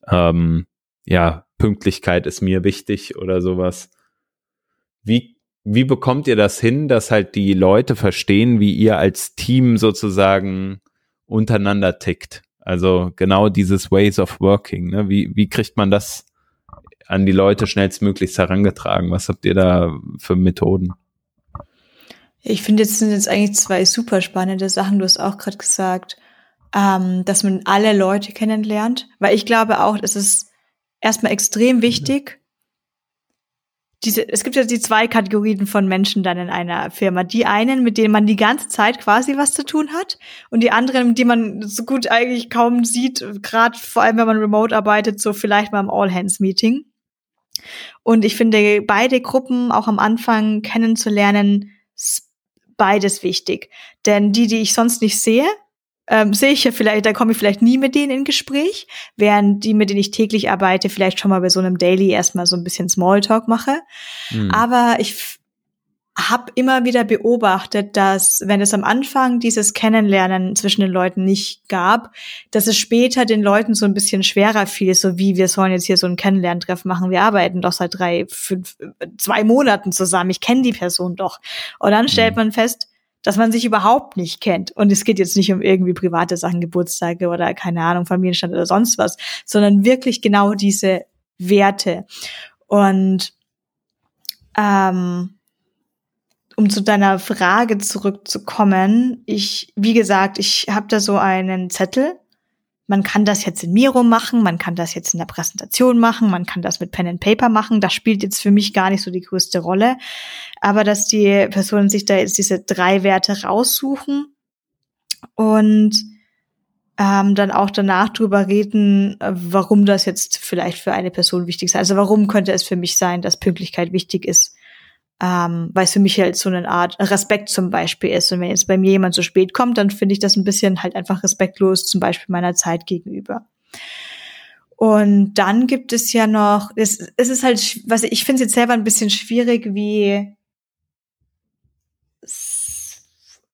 [SPEAKER 1] ähm, ja, Pünktlichkeit ist mir wichtig oder sowas. Wie, wie bekommt ihr das hin, dass halt die Leute verstehen, wie ihr als Team sozusagen untereinander tickt? Also genau dieses Ways of Working, ne? Wie, wie kriegt man das an die Leute schnellstmöglichst herangetragen? Was habt ihr da für Methoden?
[SPEAKER 2] Ich finde, jetzt sind jetzt eigentlich zwei super spannende Sachen. Du hast auch gerade gesagt, ähm, dass man alle Leute kennenlernt, weil ich glaube auch, es ist erstmal extrem wichtig. Diese, es gibt ja die zwei Kategorien von Menschen dann in einer Firma. Die einen, mit denen man die ganze Zeit quasi was zu tun hat und die anderen, denen man so gut eigentlich kaum sieht, gerade vor allem, wenn man remote arbeitet, so vielleicht mal im All-Hands-Meeting. Und ich finde, beide Gruppen auch am Anfang kennenzulernen, beides wichtig. Denn die, die ich sonst nicht sehe, ähm, sehe ich ja vielleicht, da komme ich vielleicht nie mit denen in Gespräch, während die, mit denen ich täglich arbeite, vielleicht schon mal bei so einem Daily erstmal so ein bisschen Smalltalk mache. Mhm. Aber ich habe immer wieder beobachtet, dass wenn es am Anfang dieses Kennenlernen zwischen den Leuten nicht gab, dass es später den Leuten so ein bisschen schwerer fiel, so wie wir sollen jetzt hier so ein Kennenlerntreff machen. Wir arbeiten doch seit drei, fünf, zwei Monaten zusammen. Ich kenne die Person doch. Und dann stellt mhm. man fest, dass man sich überhaupt nicht kennt. Und es geht jetzt nicht um irgendwie private Sachen, Geburtstage oder keine Ahnung, Familienstand oder sonst was, sondern wirklich genau diese Werte. Und ähm, um zu deiner Frage zurückzukommen, ich, wie gesagt, ich habe da so einen Zettel man kann das jetzt in Miro machen, man kann das jetzt in der Präsentation machen, man kann das mit Pen and Paper machen. Das spielt jetzt für mich gar nicht so die größte Rolle. Aber dass die Personen sich da jetzt diese drei Werte raussuchen und ähm, dann auch danach drüber reden, äh, warum das jetzt vielleicht für eine Person wichtig ist. Also warum könnte es für mich sein, dass Pünktlichkeit wichtig ist? Ähm, weil es für mich halt so eine Art Respekt zum Beispiel ist. Und wenn jetzt bei mir jemand so spät kommt, dann finde ich das ein bisschen halt einfach respektlos, zum Beispiel meiner Zeit gegenüber. Und dann gibt es ja noch, es, es ist halt, was ich finde es jetzt selber ein bisschen schwierig, wie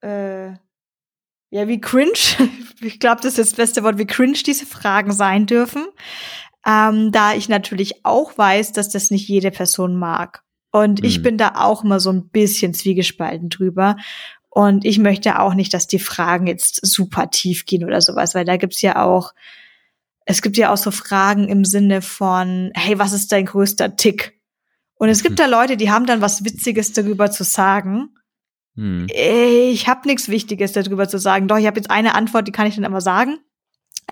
[SPEAKER 2] äh, ja, wie cringe, ich glaube, das ist das beste Wort, wie cringe diese Fragen sein dürfen. Ähm, da ich natürlich auch weiß, dass das nicht jede Person mag. Und ich mhm. bin da auch immer so ein bisschen zwiegespalten drüber. Und ich möchte auch nicht, dass die Fragen jetzt super tief gehen oder sowas, weil da gibt's ja auch, es gibt ja auch so Fragen im Sinne von, hey, was ist dein größter Tick? Und es gibt mhm. da Leute, die haben dann was Witziges darüber zu sagen. Mhm. Ich habe nichts Wichtiges darüber zu sagen. Doch, ich habe jetzt eine Antwort, die kann ich dann immer sagen.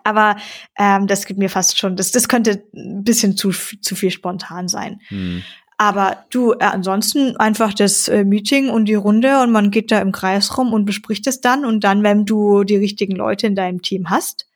[SPEAKER 2] Aber ähm, das gibt mir fast schon, das, das könnte ein bisschen zu, zu viel spontan sein. Mhm. Aber du, äh, ansonsten einfach das äh, Meeting und die Runde und man geht da im Kreis rum und bespricht es dann. Und dann, wenn du die richtigen Leute in deinem Team hast,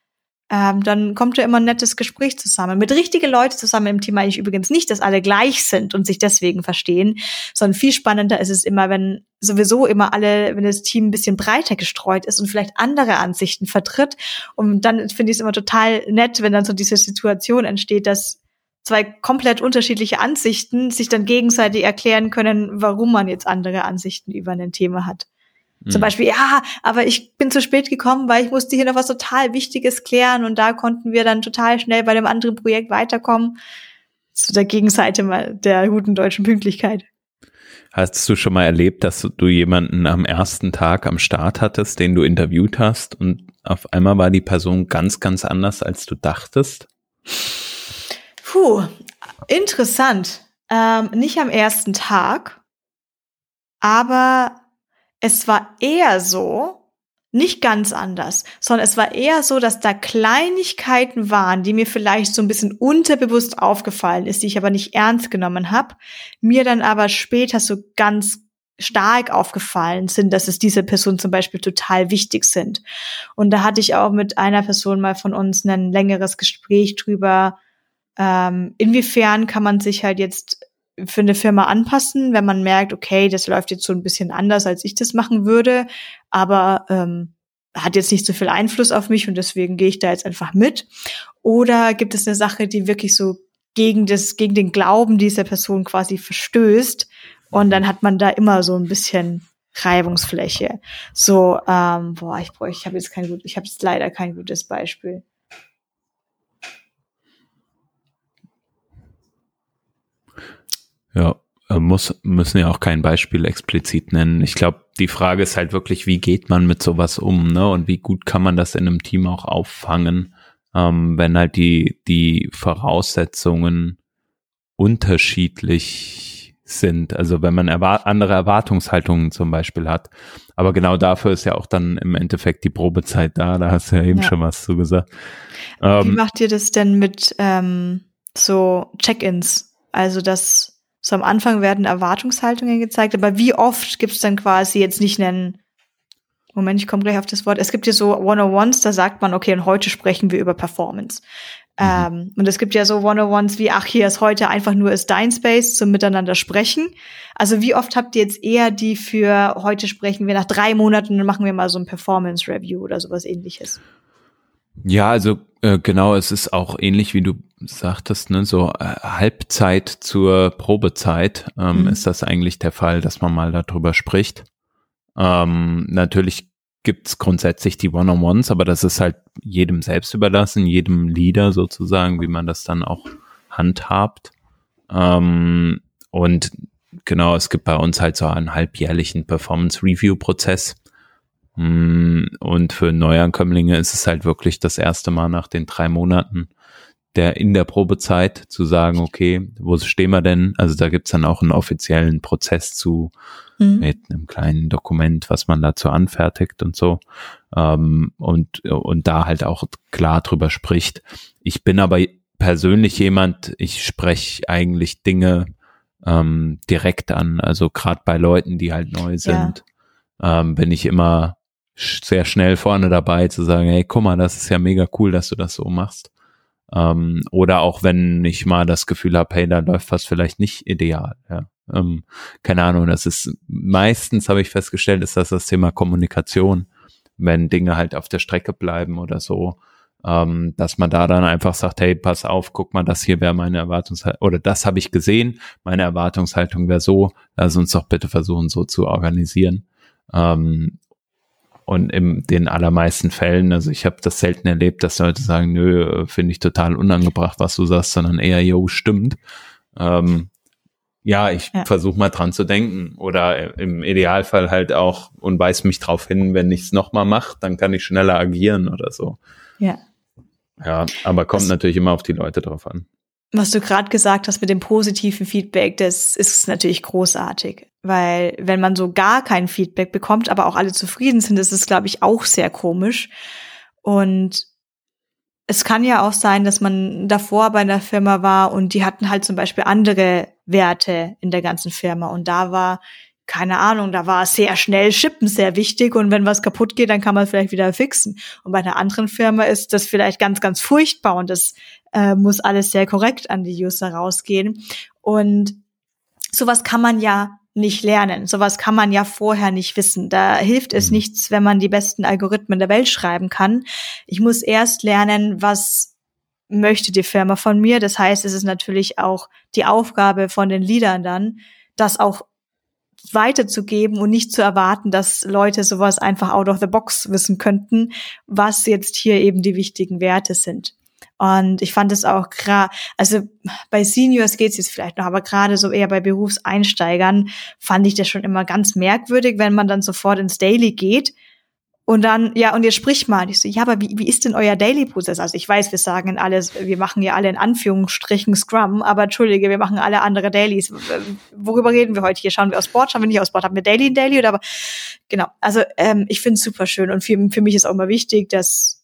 [SPEAKER 2] ähm, dann kommt da immer ein nettes Gespräch zusammen. Mit richtigen Leuten zusammen im Team meine ich übrigens nicht, dass alle gleich sind und sich deswegen verstehen, sondern viel spannender ist es immer, wenn sowieso immer alle, wenn das Team ein bisschen breiter gestreut ist und vielleicht andere Ansichten vertritt. Und dann finde ich es immer total nett, wenn dann so diese Situation entsteht, dass zwei komplett unterschiedliche Ansichten sich dann gegenseitig erklären können, warum man jetzt andere Ansichten über ein Thema hat. Mhm. Zum Beispiel, ja, aber ich bin zu spät gekommen, weil ich musste hier noch was total Wichtiges klären und da konnten wir dann total schnell bei dem anderen Projekt weiterkommen. Zu der Gegenseite mal der guten deutschen Pünktlichkeit.
[SPEAKER 1] Hast du schon mal erlebt, dass du jemanden am ersten Tag am Start hattest, den du interviewt hast und auf einmal war die Person ganz, ganz anders, als du dachtest?
[SPEAKER 2] Puh, interessant. Ähm, nicht am ersten Tag, aber es war eher so, nicht ganz anders, sondern es war eher so, dass da Kleinigkeiten waren, die mir vielleicht so ein bisschen unterbewusst aufgefallen ist, die ich aber nicht ernst genommen habe, mir dann aber später so ganz stark aufgefallen sind, dass es diese Person zum Beispiel total wichtig sind. Und da hatte ich auch mit einer Person mal von uns ein längeres Gespräch drüber, ähm, inwiefern kann man sich halt jetzt für eine Firma anpassen, wenn man merkt, okay, das läuft jetzt so ein bisschen anders, als ich das machen würde, aber ähm, hat jetzt nicht so viel Einfluss auf mich und deswegen gehe ich da jetzt einfach mit. Oder gibt es eine Sache, die wirklich so gegen das, gegen den Glauben dieser Person quasi verstößt und dann hat man da immer so ein bisschen Reibungsfläche. So, ähm, boah, ich brauche, ich habe jetzt kein gut, ich habe jetzt leider kein gutes Beispiel.
[SPEAKER 1] Ja, äh, muss, müssen ja auch kein Beispiel explizit nennen. Ich glaube, die Frage ist halt wirklich, wie geht man mit sowas um, ne? Und wie gut kann man das in einem Team auch auffangen, ähm, wenn halt die, die Voraussetzungen unterschiedlich sind. Also wenn man erwart andere Erwartungshaltungen zum Beispiel hat. Aber genau dafür ist ja auch dann im Endeffekt die Probezeit da. Da hast du ja eben ja. schon was zu gesagt.
[SPEAKER 2] Wie ähm, macht ihr das denn mit ähm, so Check-ins? Also das so am Anfang werden Erwartungshaltungen gezeigt, aber wie oft gibt es dann quasi jetzt nicht einen Moment, ich komme gleich auf das Wort. Es gibt ja so One-on-Ones, da sagt man, okay, und heute sprechen wir über Performance. Mhm. Ähm, und es gibt ja so One-on-Ones wie, ach, hier ist heute einfach nur ist Dein Space zum Miteinander sprechen. Also wie oft habt ihr jetzt eher die für heute sprechen wir nach drei Monaten und machen wir mal so ein Performance-Review oder sowas ähnliches?
[SPEAKER 1] Ja, also äh, genau, es ist auch ähnlich wie du sagtest, ne, so äh, Halbzeit zur Probezeit ähm, mhm. ist das eigentlich der Fall, dass man mal darüber spricht. Ähm, natürlich gibt's grundsätzlich die One-on-Ones, aber das ist halt jedem selbst überlassen, jedem Leader sozusagen, wie man das dann auch handhabt. Ähm, und genau, es gibt bei uns halt so einen halbjährlichen Performance-Review-Prozess und für Neuankömmlinge ist es halt wirklich das erste Mal nach den drei Monaten, der in der Probezeit zu sagen, okay, wo stehen wir denn? Also da gibt's dann auch einen offiziellen Prozess zu mhm. mit einem kleinen Dokument, was man dazu anfertigt und so. Ähm, und, und da halt auch klar drüber spricht. Ich bin aber persönlich jemand, ich spreche eigentlich Dinge ähm, direkt an. Also gerade bei Leuten, die halt neu sind, ja. ähm, bin ich immer sehr schnell vorne dabei zu sagen, hey, guck mal, das ist ja mega cool, dass du das so machst. Ähm, oder auch wenn ich mal das Gefühl habe, hey, da läuft was vielleicht nicht ideal. Ja. Ähm, keine Ahnung, das ist meistens habe ich festgestellt, ist das das Thema Kommunikation, wenn Dinge halt auf der Strecke bleiben oder so, ähm, dass man da dann einfach sagt, hey, pass auf, guck mal, das hier wäre meine Erwartungshaltung oder das habe ich gesehen, meine Erwartungshaltung wäre so, lass uns doch bitte versuchen, so zu organisieren. Ähm, und in den allermeisten Fällen, also ich habe das selten erlebt, dass Leute sagen, nö, finde ich total unangebracht, was du sagst, sondern eher, yo, stimmt. Ähm, ja, ich ja. versuche mal dran zu denken. Oder im Idealfall halt auch und weiß mich drauf hin, wenn ich es nochmal mache, dann kann ich schneller agieren oder so.
[SPEAKER 2] Ja.
[SPEAKER 1] Ja, aber kommt das, natürlich immer auf die Leute drauf an.
[SPEAKER 2] Was du gerade gesagt hast mit dem positiven Feedback, das ist natürlich großartig. Weil wenn man so gar kein Feedback bekommt, aber auch alle zufrieden sind, ist es, glaube ich, auch sehr komisch. Und es kann ja auch sein, dass man davor bei einer Firma war und die hatten halt zum Beispiel andere Werte in der ganzen Firma. Und da war, keine Ahnung, da war sehr schnell Shippen sehr wichtig und wenn was kaputt geht, dann kann man es vielleicht wieder fixen. Und bei einer anderen Firma ist das vielleicht ganz, ganz furchtbar und das äh, muss alles sehr korrekt an die User rausgehen. Und sowas kann man ja nicht lernen. Sowas kann man ja vorher nicht wissen. Da hilft es mhm. nichts, wenn man die besten Algorithmen der Welt schreiben kann. Ich muss erst lernen, was möchte die Firma von mir. Das heißt, es ist natürlich auch die Aufgabe von den Leadern dann, das auch weiterzugeben und nicht zu erwarten, dass Leute sowas einfach out of the box wissen könnten, was jetzt hier eben die wichtigen Werte sind. Und ich fand es auch gerade, also bei Seniors geht's jetzt vielleicht noch, aber gerade so eher bei Berufseinsteigern fand ich das schon immer ganz merkwürdig, wenn man dann sofort ins Daily geht und dann, ja, und jetzt sprich mal. Ich so, ja, aber wie, wie ist denn euer Daily-Prozess? Also ich weiß, wir sagen alles, wir machen ja alle in Anführungsstrichen Scrum, aber entschuldige, wir machen alle andere Dailies. Worüber reden wir heute hier? Schauen wir aus Sport, schauen wir nicht aus Sport? Haben wir Daily in Daily oder aber? Genau. Also ähm, ich finde es super schön und für, für mich ist auch immer wichtig, dass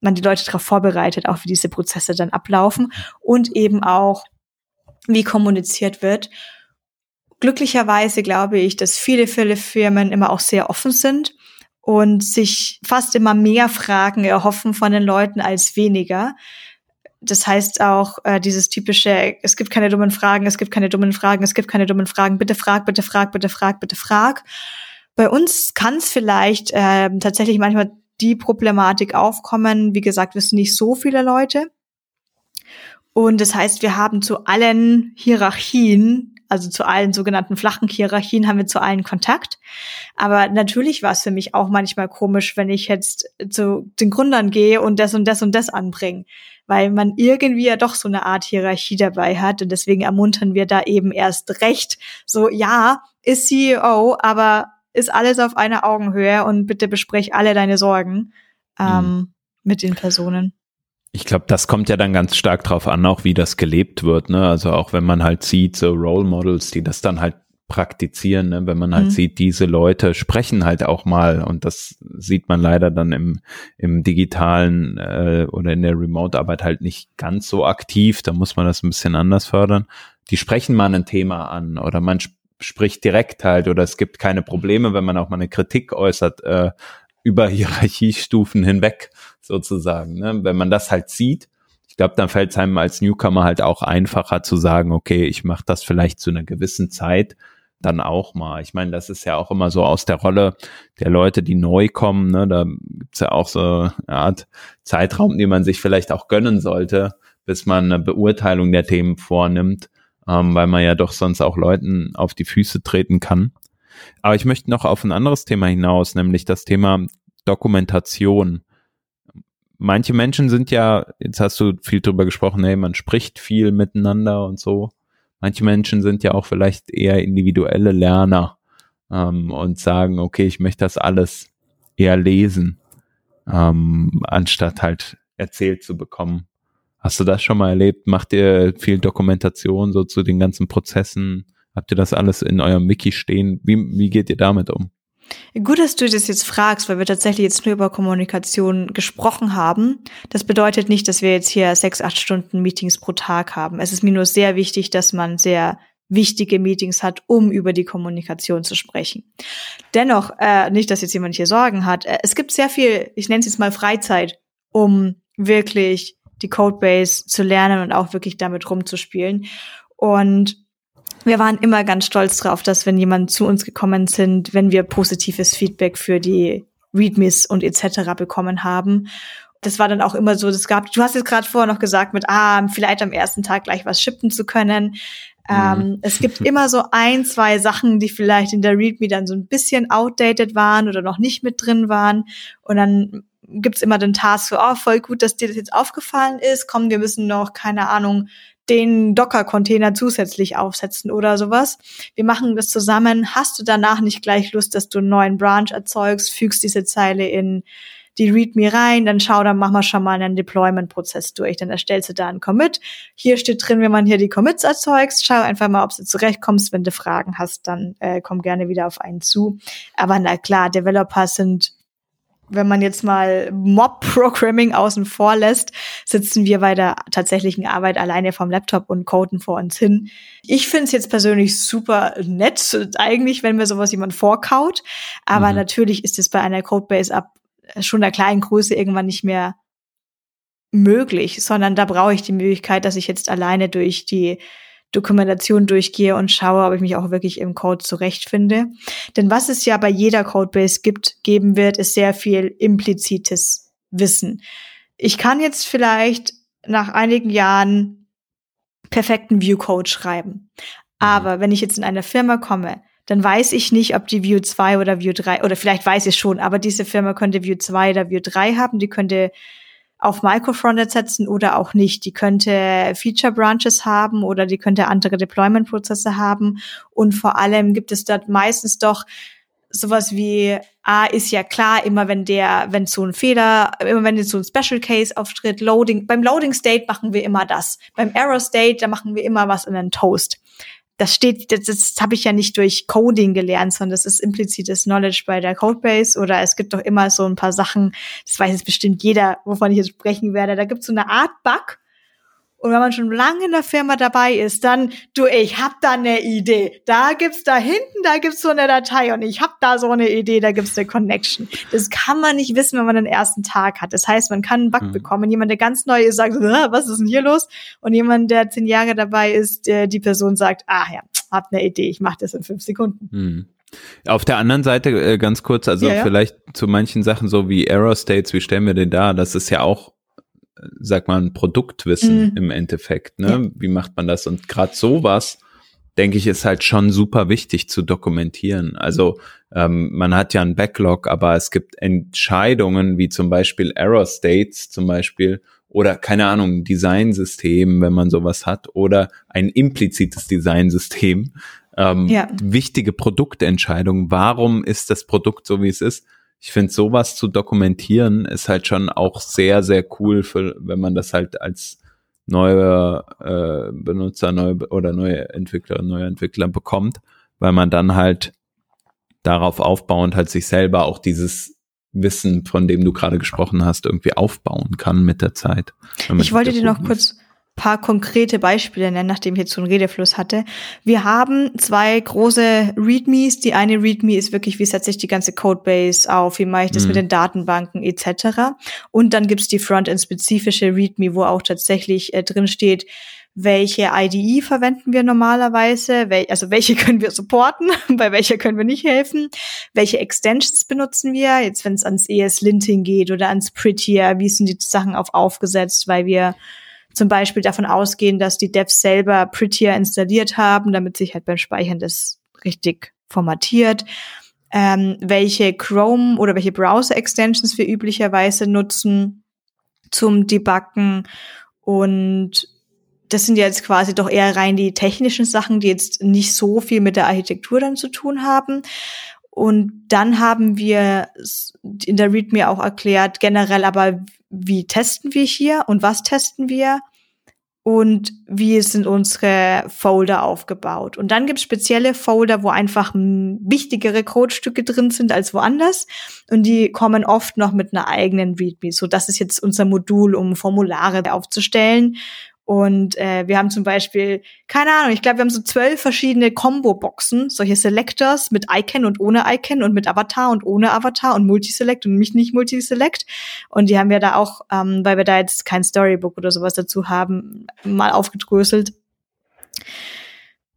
[SPEAKER 2] man die Leute darauf vorbereitet, auch wie diese Prozesse dann ablaufen und eben auch, wie kommuniziert wird. Glücklicherweise glaube ich, dass viele, viele Firmen immer auch sehr offen sind und sich fast immer mehr Fragen erhoffen von den Leuten als weniger. Das heißt auch äh, dieses typische, es gibt keine dummen Fragen, es gibt keine dummen Fragen, es gibt keine dummen Fragen, bitte frag, bitte frag, bitte frag, bitte frag. Bei uns kann es vielleicht äh, tatsächlich manchmal die Problematik aufkommen. Wie gesagt, wir sind nicht so viele Leute. Und das heißt, wir haben zu allen Hierarchien, also zu allen sogenannten flachen Hierarchien, haben wir zu allen Kontakt. Aber natürlich war es für mich auch manchmal komisch, wenn ich jetzt zu den Gründern gehe und das und das und das anbringe, weil man irgendwie ja doch so eine Art Hierarchie dabei hat. Und deswegen ermuntern wir da eben erst recht. So, ja, ist CEO, aber ist alles auf einer Augenhöhe und bitte besprech alle deine Sorgen ähm, mhm. mit den Personen.
[SPEAKER 1] Ich glaube, das kommt ja dann ganz stark drauf an, auch wie das gelebt wird. Ne? Also auch wenn man halt sieht, so Role Models, die das dann halt praktizieren, ne? wenn man halt mhm. sieht, diese Leute sprechen halt auch mal und das sieht man leider dann im, im digitalen äh, oder in der Remote-Arbeit halt nicht ganz so aktiv, da muss man das ein bisschen anders fördern. Die sprechen mal ein Thema an oder man spricht direkt halt oder es gibt keine Probleme, wenn man auch mal eine Kritik äußert, äh, über Hierarchiestufen hinweg sozusagen. Ne? Wenn man das halt sieht, ich glaube, dann fällt es einem als Newcomer halt auch einfacher zu sagen, okay, ich mache das vielleicht zu einer gewissen Zeit dann auch mal. Ich meine, das ist ja auch immer so aus der Rolle der Leute, die neu kommen. Ne? Da gibt's ja auch so eine Art Zeitraum, den man sich vielleicht auch gönnen sollte, bis man eine Beurteilung der Themen vornimmt ähm, weil man ja doch sonst auch Leuten auf die Füße treten kann. Aber ich möchte noch auf ein anderes Thema hinaus, nämlich das Thema Dokumentation. Manche Menschen sind ja, jetzt hast du viel drüber gesprochen, hey, man spricht viel miteinander und so. Manche Menschen sind ja auch vielleicht eher individuelle Lerner ähm, und sagen, okay, ich möchte das alles eher lesen, ähm, anstatt halt erzählt zu bekommen. Hast du das schon mal erlebt? Macht ihr viel Dokumentation so zu den ganzen Prozessen? Habt ihr das alles in eurem Wiki stehen? Wie, wie geht ihr damit um?
[SPEAKER 2] Gut, dass du das jetzt fragst, weil wir tatsächlich jetzt nur über Kommunikation gesprochen haben. Das bedeutet nicht, dass wir jetzt hier sechs, acht Stunden Meetings pro Tag haben. Es ist mir nur sehr wichtig, dass man sehr wichtige Meetings hat, um über die Kommunikation zu sprechen. Dennoch, äh, nicht, dass jetzt jemand hier Sorgen hat, äh, es gibt sehr viel, ich nenne es jetzt mal Freizeit, um wirklich die Codebase zu lernen und auch wirklich damit rumzuspielen. Und wir waren immer ganz stolz drauf, dass wenn jemand zu uns gekommen sind, wenn wir positives Feedback für die Readmes und etc. bekommen haben. Das war dann auch immer so, das gab, du hast jetzt gerade vorher noch gesagt, mit, ah, vielleicht am ersten Tag gleich was shippen zu können. Mhm. Ähm, es gibt immer so ein, zwei Sachen, die vielleicht in der README dann so ein bisschen outdated waren oder noch nicht mit drin waren. Und dann gibt's immer den Task für, oh, voll gut, dass dir das jetzt aufgefallen ist. Komm, wir müssen noch, keine Ahnung, den Docker-Container zusätzlich aufsetzen oder sowas. Wir machen das zusammen. Hast du danach nicht gleich Lust, dass du einen neuen Branch erzeugst, fügst diese Zeile in die README rein, dann schau, dann machen wir schon mal einen Deployment-Prozess durch. Dann erstellst du da einen Commit. Hier steht drin, wenn man hier die Commits erzeugst, schau einfach mal, ob du zurechtkommst. Wenn du Fragen hast, dann äh, komm gerne wieder auf einen zu. Aber na klar, Developer sind wenn man jetzt mal Mob-Programming außen vor lässt, sitzen wir bei der tatsächlichen Arbeit alleine vom Laptop und coden vor uns hin. Ich finde es jetzt persönlich super nett, eigentlich, wenn mir sowas jemand vorkaut. Aber mhm. natürlich ist es bei einer Codebase ab schon der kleinen Größe irgendwann nicht mehr möglich, sondern da brauche ich die Möglichkeit, dass ich jetzt alleine durch die Dokumentation durchgehe und schaue, ob ich mich auch wirklich im Code zurechtfinde. Denn was es ja bei jeder Codebase gibt, geben wird, ist sehr viel implizites Wissen. Ich kann jetzt vielleicht nach einigen Jahren perfekten View-Code schreiben. Mhm. Aber wenn ich jetzt in eine Firma komme, dann weiß ich nicht, ob die View 2 oder View 3, oder vielleicht weiß ich schon, aber diese Firma könnte View 2 oder View 3 haben, die könnte auf Microfrontend setzen oder auch nicht. Die könnte Feature Branches haben oder die könnte andere Deployment-Prozesse haben. Und vor allem gibt es dort meistens doch sowas wie, ah, ist ja klar, immer wenn der, wenn so ein Fehler, immer wenn so ein Special Case auftritt, Loading, beim Loading State machen wir immer das. Beim Error State, da machen wir immer was in den Toast das steht, das, das habe ich ja nicht durch Coding gelernt, sondern das ist implizites Knowledge bei der Codebase oder es gibt doch immer so ein paar Sachen, das weiß jetzt bestimmt jeder, wovon ich jetzt sprechen werde. Da gibt es so eine Art Bug, und wenn man schon lange in der Firma dabei ist, dann, du, ich hab da eine Idee. Da gibt's da hinten, da gibt's so eine Datei und ich hab da so eine Idee, da gibt's eine Connection. Das kann man nicht wissen, wenn man den ersten Tag hat. Das heißt, man kann einen Bug mhm. bekommen. Jemand, der ganz neu ist, sagt, was ist denn hier los? Und jemand, der zehn Jahre dabei ist, die Person sagt, ah ja, hab eine Idee, ich mach das in fünf Sekunden.
[SPEAKER 1] Mhm. Auf der anderen Seite äh, ganz kurz, also ja, ja. vielleicht zu manchen Sachen so wie Error States, wie stellen wir den da? Das ist ja auch sag mal, ein Produktwissen mhm. im Endeffekt. Ne? Ja. Wie macht man das? Und gerade sowas, denke ich, ist halt schon super wichtig zu dokumentieren. Also ähm, man hat ja einen Backlog, aber es gibt Entscheidungen wie zum Beispiel Error States zum Beispiel oder keine Ahnung, Designsystem, wenn man sowas hat, oder ein implizites Designsystem. Ähm, ja. Wichtige Produktentscheidungen. Warum ist das Produkt so, wie es ist? Ich finde, sowas zu dokumentieren ist halt schon auch sehr, sehr cool, für, wenn man das halt als neuer äh, Benutzer neu, oder neue Entwicklerin, neuer Entwickler bekommt, weil man dann halt darauf aufbauend halt sich selber auch dieses Wissen, von dem du gerade gesprochen hast, irgendwie aufbauen kann mit der Zeit.
[SPEAKER 2] Ich wollte dir noch kurz paar konkrete Beispiele nennen, nachdem ich jetzt so einen Redefluss hatte. Wir haben zwei große Readmes. Die eine Readme ist wirklich, wie setze ich die ganze Codebase auf, wie mache ich das mhm. mit den Datenbanken etc. Und dann gibt's die Frontend-spezifische Readme, wo auch tatsächlich äh, drin steht, welche IDE verwenden wir normalerweise, wel also welche können wir supporten, bei welcher können wir nicht helfen, welche Extensions benutzen wir, jetzt wenn es ans ES-Linting geht oder ans Prettier, wie sind die Sachen auf aufgesetzt, weil wir zum Beispiel davon ausgehen, dass die Devs selber Prettier installiert haben, damit sich halt beim Speichern das richtig formatiert. Ähm, welche Chrome oder welche Browser-Extensions wir üblicherweise nutzen zum Debuggen und das sind jetzt quasi doch eher rein die technischen Sachen, die jetzt nicht so viel mit der Architektur dann zu tun haben. Und dann haben wir in der README auch erklärt, generell aber, wie testen wir hier und was testen wir und wie sind unsere Folder aufgebaut. Und dann gibt es spezielle Folder, wo einfach wichtigere Codestücke drin sind als woanders. Und die kommen oft noch mit einer eigenen README. So, das ist jetzt unser Modul, um Formulare aufzustellen. Und äh, wir haben zum Beispiel, keine Ahnung, ich glaube, wir haben so zwölf verschiedene Combo-Boxen, solche Selectors mit Icon und ohne Icon und mit Avatar und ohne Avatar und Multiselect und mich nicht Multiselect. Und die haben wir da auch, ähm, weil wir da jetzt kein Storybook oder sowas dazu haben, mal aufgedröselt.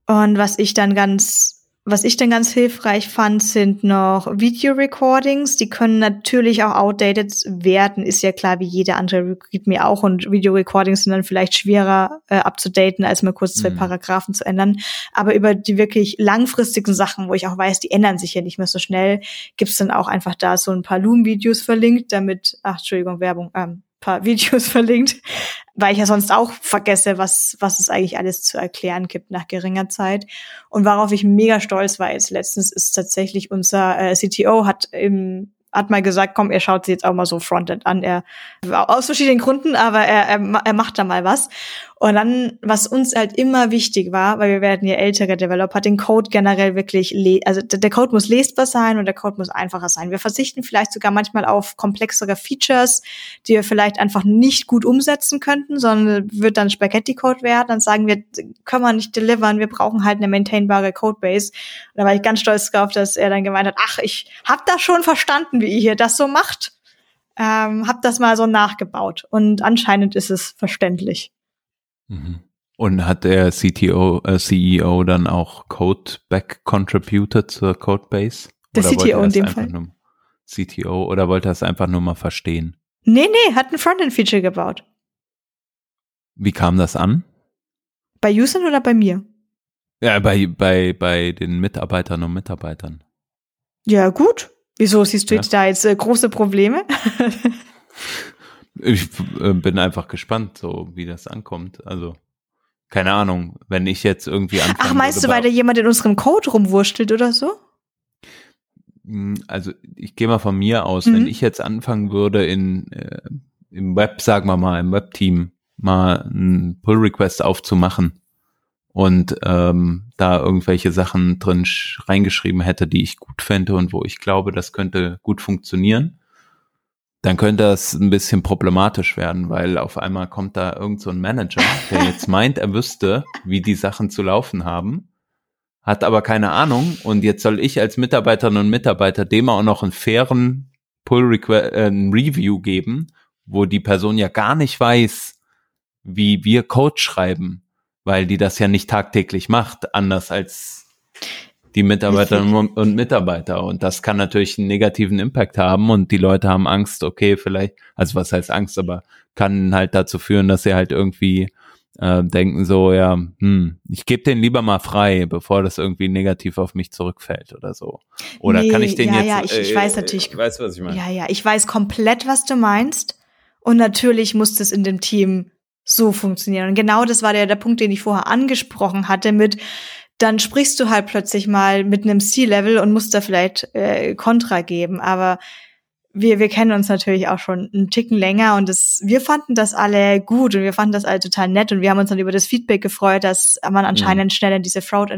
[SPEAKER 2] Und was ich dann ganz was ich dann ganz hilfreich fand, sind noch Video-Recordings. Die können natürlich auch outdated werden, ist ja klar, wie jede andere mir auch. Und Video-Recordings sind dann vielleicht schwerer äh, abzudaten, als mal kurz zwei mhm. Paragraphen zu ändern. Aber über die wirklich langfristigen Sachen, wo ich auch weiß, die ändern sich ja nicht mehr so schnell, gibt's dann auch einfach da so ein paar Loom-Videos verlinkt, damit, ach, Entschuldigung, Werbung, ähm, paar Videos verlinkt, weil ich ja sonst auch vergesse, was, was es eigentlich alles zu erklären gibt nach geringer Zeit. Und worauf ich mega stolz war jetzt letztens, ist tatsächlich unser äh, CTO hat im hat mal gesagt, komm, er schaut sich jetzt auch mal so Frontend an. Er aus verschiedenen Gründen, aber er, er, er macht da mal was. Und dann, was uns halt immer wichtig war, weil wir werden ja ältere Developer, den Code generell wirklich, also der Code muss lesbar sein und der Code muss einfacher sein. Wir verzichten vielleicht sogar manchmal auf komplexere Features, die wir vielleicht einfach nicht gut umsetzen könnten, sondern wird dann Spaghetti-Code werden. Dann sagen wir, können wir nicht delivern, wir brauchen halt eine maintainbare Codebase. Und da war ich ganz stolz drauf, dass er dann gemeint hat, ach, ich hab das schon verstanden, wie ihr hier das so macht. Ähm, hab das mal so nachgebaut. Und anscheinend ist es verständlich.
[SPEAKER 1] Mhm. Und hat der CTO, äh, CEO dann auch Code back contributed zur Codebase?
[SPEAKER 2] Der oder CTO in dem Fall. Nur,
[SPEAKER 1] CTO oder wollte er es einfach nur mal verstehen?
[SPEAKER 2] Nee, nee, hat ein Frontend-Feature gebaut.
[SPEAKER 1] Wie kam das an?
[SPEAKER 2] Bei Usern oder bei mir?
[SPEAKER 1] Ja, bei, bei, bei den Mitarbeitern und Mitarbeitern.
[SPEAKER 2] Ja, gut. Wieso siehst du ja. jetzt da jetzt äh, große Probleme?
[SPEAKER 1] Ich äh, bin einfach gespannt, so wie das ankommt. Also keine Ahnung, wenn ich jetzt irgendwie anfange.
[SPEAKER 2] Ach, meinst du, weil da jemand in unserem Code rumwurschtelt oder so?
[SPEAKER 1] Hm, also ich gehe mal von mir aus, mhm. wenn ich jetzt anfangen würde in äh, im Web, sagen wir mal, im Web-Team mal einen Pull-Request aufzumachen und ähm, da irgendwelche Sachen drin reingeschrieben hätte, die ich gut fände und wo ich glaube, das könnte gut funktionieren, dann könnte das ein bisschen problematisch werden, weil auf einmal kommt da irgend so ein Manager, der jetzt meint, er wüsste, wie die Sachen zu laufen haben, hat aber keine Ahnung und jetzt soll ich als Mitarbeiterinnen und Mitarbeiter dem auch noch einen fairen Pull Request, äh, Review geben, wo die Person ja gar nicht weiß, wie wir Code schreiben, weil die das ja nicht tagtäglich macht, anders als die Mitarbeiterinnen und Mitarbeiter. Und das kann natürlich einen negativen Impact haben und die Leute haben Angst, okay, vielleicht, also was heißt Angst, aber kann halt dazu führen, dass sie halt irgendwie äh, denken so, ja, hm, ich gebe den lieber mal frei, bevor das irgendwie negativ auf mich zurückfällt oder so. Oder nee, kann ich den
[SPEAKER 2] ja,
[SPEAKER 1] jetzt?
[SPEAKER 2] Ja, ich, ich äh, weiß natürlich.
[SPEAKER 1] Weißt du, was ich meine?
[SPEAKER 2] Ja, ja, ich weiß komplett, was du meinst. Und natürlich muss das in dem Team so funktionieren. Und genau das war der, der Punkt, den ich vorher angesprochen hatte mit, dann sprichst du halt plötzlich mal mit einem C-Level und musst da vielleicht äh, Kontra geben. Aber wir, wir kennen uns natürlich auch schon einen Ticken länger und das, wir fanden das alle gut und wir fanden das alle total nett und wir haben uns dann über das Feedback gefreut, dass man anscheinend mhm. schnell in diese Front-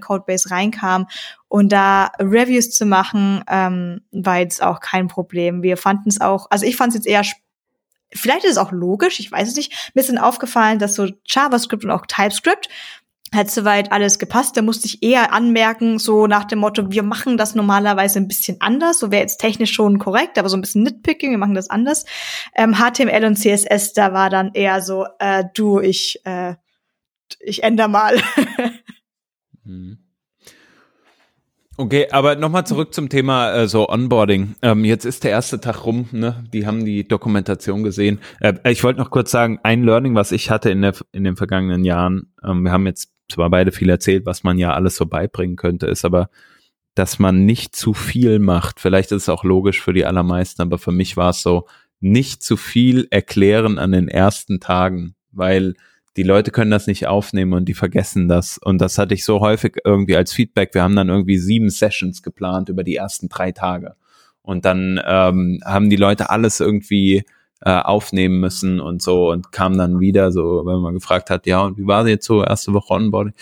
[SPEAKER 2] Codebase reinkam und da Reviews zu machen, ähm, war jetzt auch kein Problem. Wir fanden es auch, also ich fand es jetzt eher Vielleicht ist es auch logisch, ich weiß es nicht. Mir ist dann aufgefallen, dass so JavaScript und auch TypeScript hat soweit alles gepasst. Da musste ich eher anmerken, so nach dem Motto, wir machen das normalerweise ein bisschen anders. So wäre jetzt technisch schon korrekt, aber so ein bisschen Nitpicking, wir machen das anders. Ähm, HTML und CSS, da war dann eher so, äh, du, ich, äh, ich ändere mal.
[SPEAKER 1] mhm. Okay, aber nochmal zurück zum Thema äh, so Onboarding. Ähm, jetzt ist der erste Tag rum, ne? Die haben die Dokumentation gesehen. Äh, ich wollte noch kurz sagen, ein Learning, was ich hatte in, der, in den vergangenen Jahren, ähm, wir haben jetzt zwar beide viel erzählt, was man ja alles so beibringen könnte, ist aber, dass man nicht zu viel macht. Vielleicht ist es auch logisch für die allermeisten, aber für mich war es so, nicht zu viel erklären an den ersten Tagen, weil die Leute können das nicht aufnehmen und die vergessen das. Und das hatte ich so häufig irgendwie als Feedback. Wir haben dann irgendwie sieben Sessions geplant über die ersten drei Tage. Und dann ähm, haben die Leute alles irgendwie äh, aufnehmen müssen und so und kam dann wieder so, wenn man gefragt hat, ja, und wie war jetzt so erste Woche Onboarding?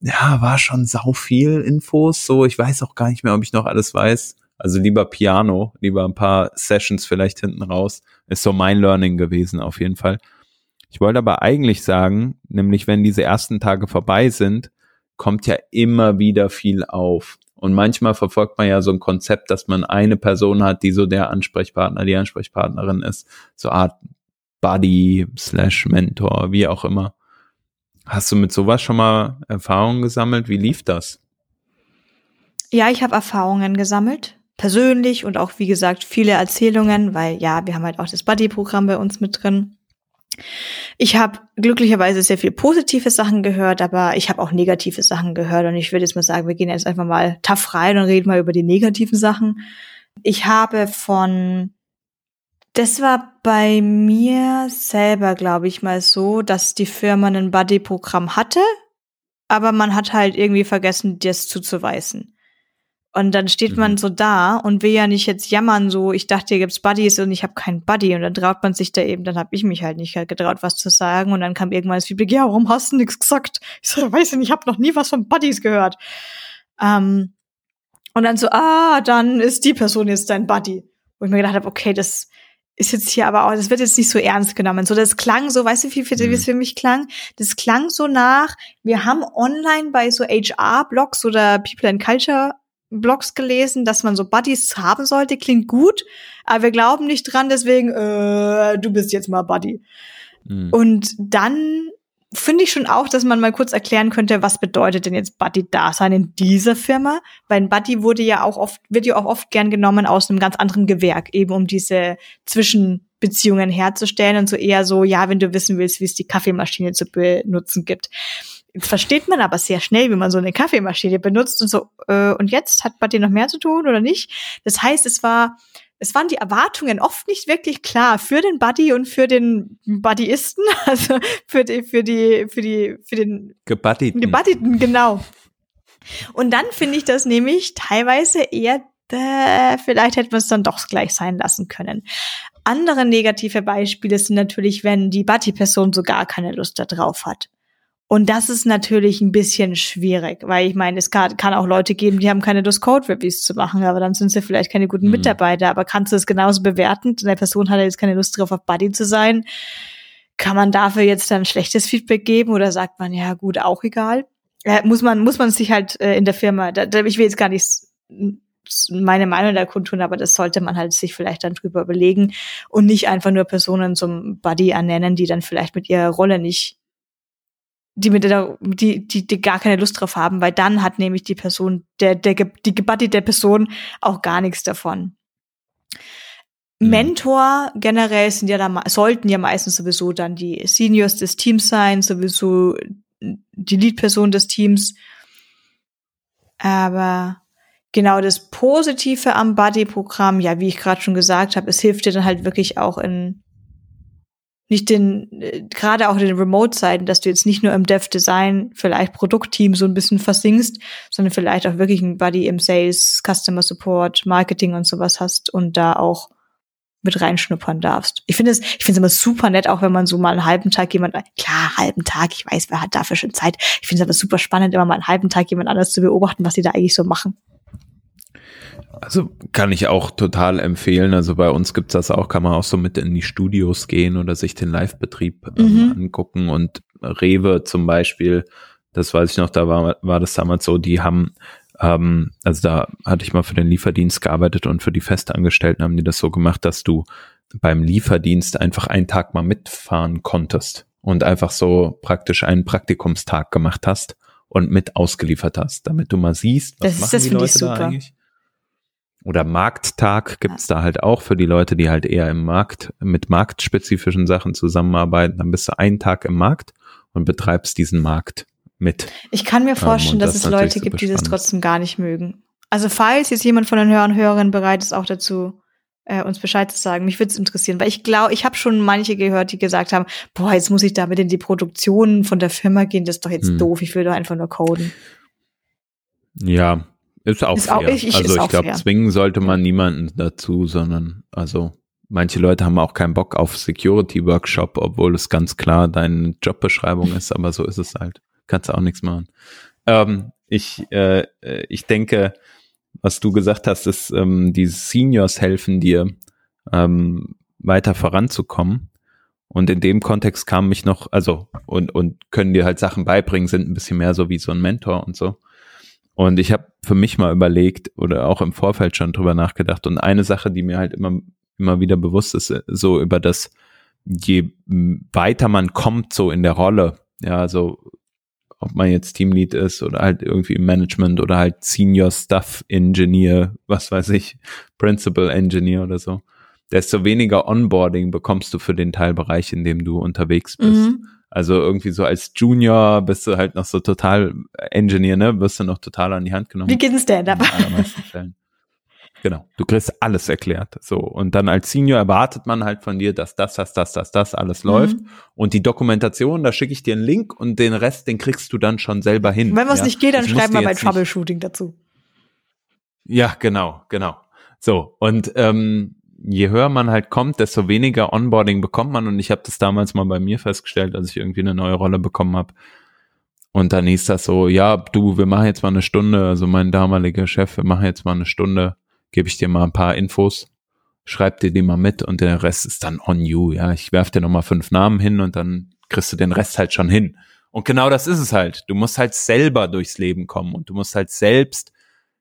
[SPEAKER 1] Ja, war schon sau viel Infos, so, ich weiß auch gar nicht mehr, ob ich noch alles weiß. Also lieber Piano, lieber ein paar Sessions vielleicht hinten raus. Ist so mein Learning gewesen, auf jeden Fall. Ich wollte aber eigentlich sagen, nämlich wenn diese ersten Tage vorbei sind, kommt ja immer wieder viel auf. Und manchmal verfolgt man ja so ein Konzept, dass man eine Person hat, die so der Ansprechpartner, die Ansprechpartnerin ist. So Art Buddy slash Mentor, wie auch immer. Hast du mit sowas schon mal Erfahrungen gesammelt? Wie lief das?
[SPEAKER 2] Ja, ich habe Erfahrungen gesammelt. Persönlich und auch, wie gesagt, viele Erzählungen, weil ja, wir haben halt auch das Buddy-Programm bei uns mit drin. Ich habe glücklicherweise sehr viel positive Sachen gehört, aber ich habe auch negative Sachen gehört. Und ich würde jetzt mal sagen, wir gehen jetzt einfach mal tough rein und reden mal über die negativen Sachen. Ich habe von, das war bei mir selber, glaube ich, mal so, dass die Firma ein Buddy-Programm hatte, aber man hat halt irgendwie vergessen, das zuzuweisen. Und dann steht man mhm. so da und will ja nicht jetzt jammern, so, ich dachte, hier gibt's Buddies und ich habe keinen Buddy. Und dann traut man sich da eben, dann habe ich mich halt nicht getraut, was zu sagen. Und dann kam irgendwann das Feedback, ja, warum hast du nichts gesagt? Ich so, weiß nicht, ich habe noch nie was von Buddies gehört. Ähm, und dann so, ah, dann ist die Person jetzt dein Buddy. Wo ich mir gedacht habe, okay, das ist jetzt hier aber auch, das wird jetzt nicht so ernst genommen. So, das klang so, weißt du, wie, für, wie es mhm. für mich klang? Das klang so nach, wir haben online bei so HR-Blogs oder People and Culture Blogs gelesen, dass man so Buddies haben sollte, klingt gut, aber wir glauben nicht dran, deswegen, äh, du bist jetzt mal Buddy. Mhm. Und dann finde ich schon auch, dass man mal kurz erklären könnte, was bedeutet denn jetzt Buddy-Dasein in dieser Firma? Weil ein Buddy wurde ja auch oft, wird ja auch oft gern genommen aus einem ganz anderen Gewerk, eben um diese Zwischenbeziehungen herzustellen und so eher so, ja, wenn du wissen willst, wie es die Kaffeemaschine zu benutzen gibt. Versteht man aber sehr schnell, wie man so eine Kaffeemaschine benutzt und so, äh, und jetzt hat Buddy noch mehr zu tun oder nicht? Das heißt, es war, es waren die Erwartungen oft nicht wirklich klar für den Buddy und für den Buddyisten, also für die, für die, für die, für den
[SPEAKER 1] Gebudditen.
[SPEAKER 2] Gebudditen, genau. Und dann finde ich das nämlich teilweise eher, äh, vielleicht hätten wir es dann doch gleich sein lassen können. Andere negative Beispiele sind natürlich, wenn die Buddy-Person so gar keine Lust darauf hat. Und das ist natürlich ein bisschen schwierig, weil ich meine, es kann, kann auch Leute geben, die haben keine Lust, Code-Reviews zu machen, aber dann sind sie vielleicht keine guten mhm. Mitarbeiter. Aber kannst du es genauso bewerten? Eine Person hat jetzt keine Lust drauf, auf Buddy zu sein. Kann man dafür jetzt dann schlechtes Feedback geben oder sagt man, ja gut, auch egal? Äh, muss man, muss man sich halt äh, in der Firma, da, da, ich will jetzt gar nicht meine Meinung da kundtun, aber das sollte man halt sich vielleicht dann drüber überlegen und nicht einfach nur Personen zum Buddy ernennen, die dann vielleicht mit ihrer Rolle nicht die mit der, die, die, die gar keine Lust drauf haben, weil dann hat nämlich die Person, der, der, die Gebatti der Person auch gar nichts davon. Mhm. Mentor generell sind ja da, sollten ja meistens sowieso dann die Seniors des Teams sein, sowieso die Lead-Person des Teams. Aber genau das Positive am Buddy-Programm, ja, wie ich gerade schon gesagt habe, es hilft dir dann halt wirklich auch in nicht den, äh, gerade auch in den Remote-Seiten, dass du jetzt nicht nur im Dev-Design vielleicht Produktteam so ein bisschen versinkst, sondern vielleicht auch wirklich ein Buddy im Sales, Customer Support, Marketing und sowas hast und da auch mit reinschnuppern darfst. Ich finde es, ich finde es immer super nett, auch wenn man so mal einen halben Tag jemand, klar, halben Tag, ich weiß, wer hat dafür schon Zeit. Ich finde es aber super spannend, immer mal einen halben Tag jemand anders zu beobachten, was die da eigentlich so machen.
[SPEAKER 1] Also kann ich auch total empfehlen. Also bei uns gibt's das auch, kann man auch so mit in die Studios gehen oder sich den Live-Betrieb ähm, mhm. angucken. Und Rewe zum Beispiel, das weiß ich noch, da war, war das damals so, die haben, ähm, also da hatte ich mal für den Lieferdienst gearbeitet und für die Festangestellten haben die das so gemacht, dass du beim Lieferdienst einfach einen Tag mal mitfahren konntest und einfach so praktisch einen Praktikumstag gemacht hast und mit ausgeliefert hast, damit du mal siehst, was das machen ist, das die Leute da eigentlich oder Markttag gibt's da halt auch für die Leute, die halt eher im Markt mit marktspezifischen Sachen zusammenarbeiten. Dann bist du einen Tag im Markt und betreibst diesen Markt mit.
[SPEAKER 2] Ich kann mir vorstellen, ähm, dass das es Leute gibt, die das trotzdem gar nicht mögen. Also falls jetzt jemand von den Hörern Hörerinnen bereit ist, auch dazu äh, uns Bescheid zu sagen. Mich würde es interessieren, weil ich glaube, ich habe schon manche gehört, die gesagt haben, boah, jetzt muss ich damit in die Produktion von der Firma gehen, das ist doch jetzt hm. doof, ich will doch einfach nur coden.
[SPEAKER 1] Ja, ist auch ist fair. Auch, ich, ich, also ich glaube, zwingen sollte man niemanden dazu, sondern also manche Leute haben auch keinen Bock auf Security Workshop, obwohl es ganz klar deine Jobbeschreibung ist, aber so ist es halt. Kannst du auch nichts machen. Ähm, ich, äh, ich denke, was du gesagt hast, ist, ähm, die Seniors helfen dir, ähm, weiter voranzukommen. Und in dem Kontext kam mich noch, also, und, und können dir halt Sachen beibringen, sind ein bisschen mehr so wie so ein Mentor und so. Und ich habe für mich mal überlegt oder auch im Vorfeld schon drüber nachgedacht. Und eine Sache, die mir halt immer, immer wieder bewusst ist, so über das, je weiter man kommt, so in der Rolle, ja, so ob man jetzt Teamlead ist oder halt irgendwie im Management oder halt Senior Staff Engineer, was weiß ich, Principal Engineer oder so, desto weniger Onboarding bekommst du für den Teilbereich, in dem du unterwegs bist. Mhm. Also irgendwie so als Junior bist du halt noch so total Engineer, ne? Wirst du noch total an die Hand genommen.
[SPEAKER 2] Wie geht es denn dabei?
[SPEAKER 1] Genau. Du kriegst alles erklärt. So. Und dann als Senior erwartet man halt von dir, dass das, das, das, das, das alles mhm. läuft. Und die Dokumentation, da schicke ich dir einen Link und den Rest, den kriegst du dann schon selber hin.
[SPEAKER 2] Wenn was ja? nicht geht, dann schreiben wir bei Troubleshooting nicht. dazu.
[SPEAKER 1] Ja, genau, genau. So. Und ähm, je höher man halt kommt, desto weniger Onboarding bekommt man. Und ich habe das damals mal bei mir festgestellt, als ich irgendwie eine neue Rolle bekommen habe. Und dann hieß das so, ja, du, wir machen jetzt mal eine Stunde, also mein damaliger Chef, wir machen jetzt mal eine Stunde gebe ich dir mal ein paar Infos, schreib dir die mal mit und der Rest ist dann on you. Ja, ich werf dir noch mal fünf Namen hin und dann kriegst du den Rest halt schon hin. Und genau das ist es halt. Du musst halt selber durchs Leben kommen und du musst halt selbst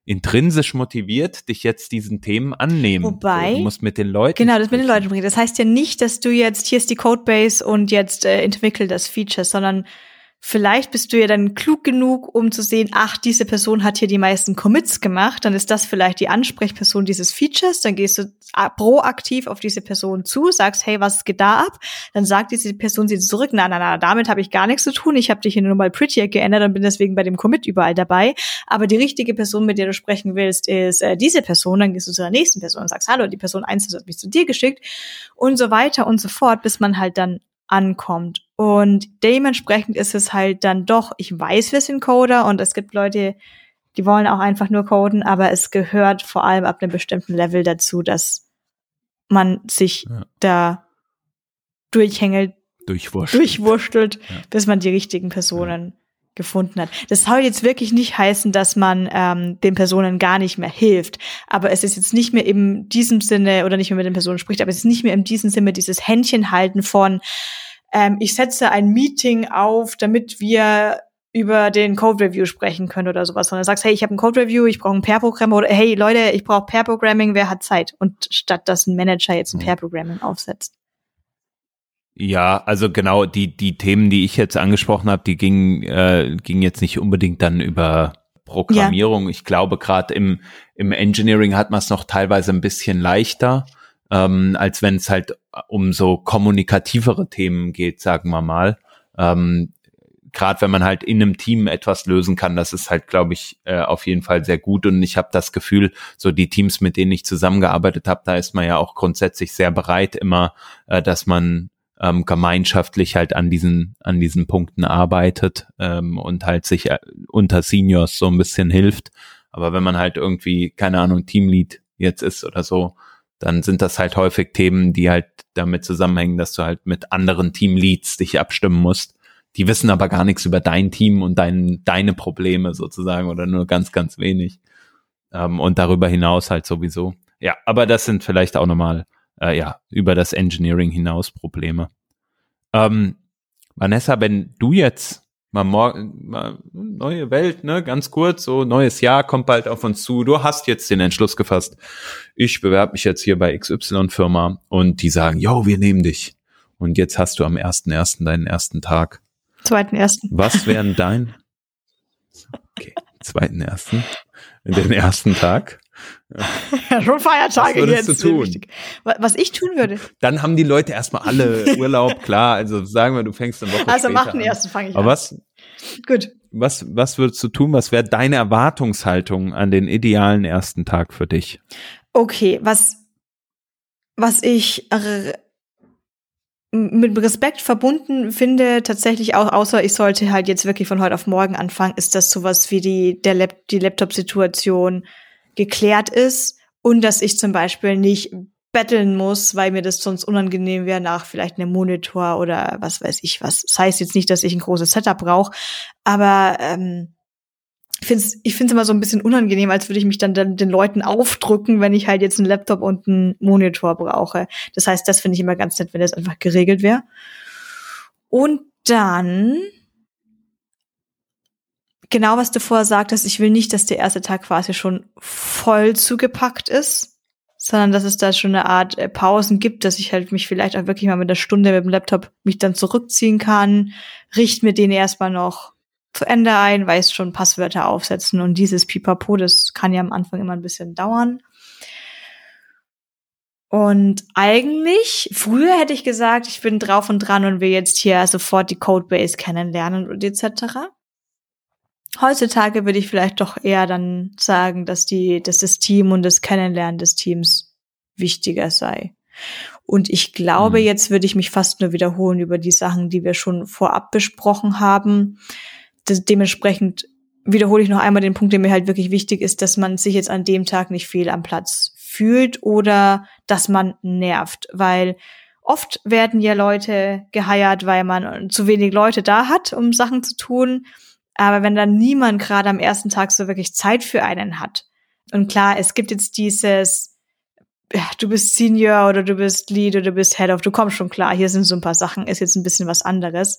[SPEAKER 1] intrinsisch motiviert dich jetzt diesen Themen annehmen.
[SPEAKER 2] Wobei,
[SPEAKER 1] du musst mit den Leuten.
[SPEAKER 2] Genau, das mit den Leuten bringen. Das heißt ja nicht, dass du jetzt, hier ist die Codebase und jetzt äh, entwickel das Feature, sondern Vielleicht bist du ja dann klug genug, um zu sehen, ach, diese Person hat hier die meisten Commits gemacht, dann ist das vielleicht die Ansprechperson dieses Features, dann gehst du proaktiv auf diese Person zu, sagst, hey, was geht da ab? Dann sagt diese Person sie zurück, na, na, na, damit habe ich gar nichts zu tun, ich habe dich hier nur mal prettier geändert und bin deswegen bei dem Commit überall dabei. Aber die richtige Person, mit der du sprechen willst, ist äh, diese Person, dann gehst du zu der nächsten Person und sagst, hallo, die Person 1 hat mich zu dir geschickt und so weiter und so fort, bis man halt dann ankommt. Und dementsprechend ist es halt dann doch, ich weiß, wir sind Coder und es gibt Leute, die wollen auch einfach nur coden, aber es gehört vor allem ab einem bestimmten Level dazu, dass man sich ja. da durchhängelt,
[SPEAKER 1] durchwurschtelt,
[SPEAKER 2] durchwurschtelt ja. bis man die richtigen Personen. Gefunden hat. Das soll jetzt wirklich nicht heißen, dass man ähm, den Personen gar nicht mehr hilft, aber es ist jetzt nicht mehr in diesem Sinne oder nicht mehr mit den Personen spricht, aber es ist nicht mehr in diesem Sinne dieses Händchen halten von ähm, ich setze ein Meeting auf, damit wir über den Code Review sprechen können oder sowas, sondern sagst, hey, ich habe ein Code Review, ich brauche ein Pair Programm oder hey Leute, ich brauche Pair Programming, wer hat Zeit? Und statt dass ein Manager jetzt ein mhm. Pair Programming aufsetzt.
[SPEAKER 1] Ja, also genau die die Themen, die ich jetzt angesprochen habe, die gingen äh, gingen jetzt nicht unbedingt dann über Programmierung. Ja. Ich glaube, gerade im im Engineering hat man es noch teilweise ein bisschen leichter ähm, als wenn es halt um so kommunikativere Themen geht, sagen wir mal. Ähm, Gerade wenn man halt in einem Team etwas lösen kann, das ist halt, glaube ich, äh, auf jeden Fall sehr gut. Und ich habe das Gefühl, so die Teams, mit denen ich zusammengearbeitet habe, da ist man ja auch grundsätzlich sehr bereit, immer, äh, dass man ähm, gemeinschaftlich halt an diesen an diesen Punkten arbeitet ähm, und halt sich äh, unter Seniors so ein bisschen hilft. Aber wenn man halt irgendwie keine Ahnung Teamlead jetzt ist oder so, dann sind das halt häufig Themen, die halt damit zusammenhängen, dass du halt mit anderen Teamleads dich abstimmen musst. Die wissen aber gar nichts über dein Team und dein, deine Probleme sozusagen oder nur ganz, ganz wenig. Ähm, und darüber hinaus halt sowieso. Ja, aber das sind vielleicht auch nochmal, äh, ja, über das Engineering hinaus Probleme. Ähm, Vanessa, wenn du jetzt mal morgen, mal neue Welt, ne, ganz kurz, so neues Jahr kommt bald auf uns zu. Du hast jetzt den Entschluss gefasst. Ich bewerbe mich jetzt hier bei XY Firma und die sagen, yo, wir nehmen dich. Und jetzt hast du am ersten ersten deinen ersten Tag.
[SPEAKER 2] Zweiten ersten.
[SPEAKER 1] Was wären dein, okay, zweiten ersten, den ersten Tag?
[SPEAKER 2] Ja, schon Feiertage
[SPEAKER 1] Was
[SPEAKER 2] jetzt.
[SPEAKER 1] Du tun?
[SPEAKER 2] Was ich tun würde.
[SPEAKER 1] Dann haben die Leute erstmal alle Urlaub, klar. Also sagen wir, du fängst eine Woche
[SPEAKER 2] Also
[SPEAKER 1] mach
[SPEAKER 2] den ersten fange ich
[SPEAKER 1] Aber an. was?
[SPEAKER 2] Gut.
[SPEAKER 1] Was, was würdest du tun? Was wäre deine Erwartungshaltung an den idealen ersten Tag für dich?
[SPEAKER 2] Okay, was was ich mit Respekt verbunden finde, tatsächlich auch, außer ich sollte halt jetzt wirklich von heute auf morgen anfangen, ist, dass sowas wie die, der Lab, die Laptop-Situation geklärt ist und dass ich zum Beispiel nicht betteln muss, weil mir das sonst unangenehm wäre nach vielleicht einem Monitor oder was weiß ich was. Das heißt jetzt nicht, dass ich ein großes Setup brauche, aber ähm, ich finde es find's immer so ein bisschen unangenehm, als würde ich mich dann den, den Leuten aufdrücken, wenn ich halt jetzt einen Laptop und einen Monitor brauche. Das heißt, das finde ich immer ganz nett, wenn das einfach geregelt wäre. Und dann, genau was du vorher sagtest, ich will nicht, dass der erste Tag quasi schon voll zugepackt ist, sondern dass es da schon eine Art äh, Pausen gibt, dass ich halt mich vielleicht auch wirklich mal mit einer Stunde mit dem Laptop mich dann zurückziehen kann, richte mir den erstmal noch zu Ende ein, weiß schon Passwörter aufsetzen und dieses Pipapo, das kann ja am Anfang immer ein bisschen dauern. Und eigentlich, früher hätte ich gesagt, ich bin drauf und dran und will jetzt hier sofort die Codebase kennenlernen und etc. Heutzutage würde ich vielleicht doch eher dann sagen, dass die, dass das Team und das Kennenlernen des Teams wichtiger sei. Und ich glaube, mhm. jetzt würde ich mich fast nur wiederholen über die Sachen, die wir schon vorab besprochen haben das, dementsprechend wiederhole ich noch einmal den Punkt, der mir halt wirklich wichtig ist, dass man sich jetzt an dem Tag nicht fehl am Platz fühlt oder dass man nervt, weil oft werden ja Leute geheiert, weil man zu wenig Leute da hat, um Sachen zu tun. Aber wenn dann niemand gerade am ersten Tag so wirklich Zeit für einen hat. Und klar, es gibt jetzt dieses, du bist Senior oder du bist Lead oder du bist Head of, du kommst schon klar, hier sind so ein paar Sachen, ist jetzt ein bisschen was anderes.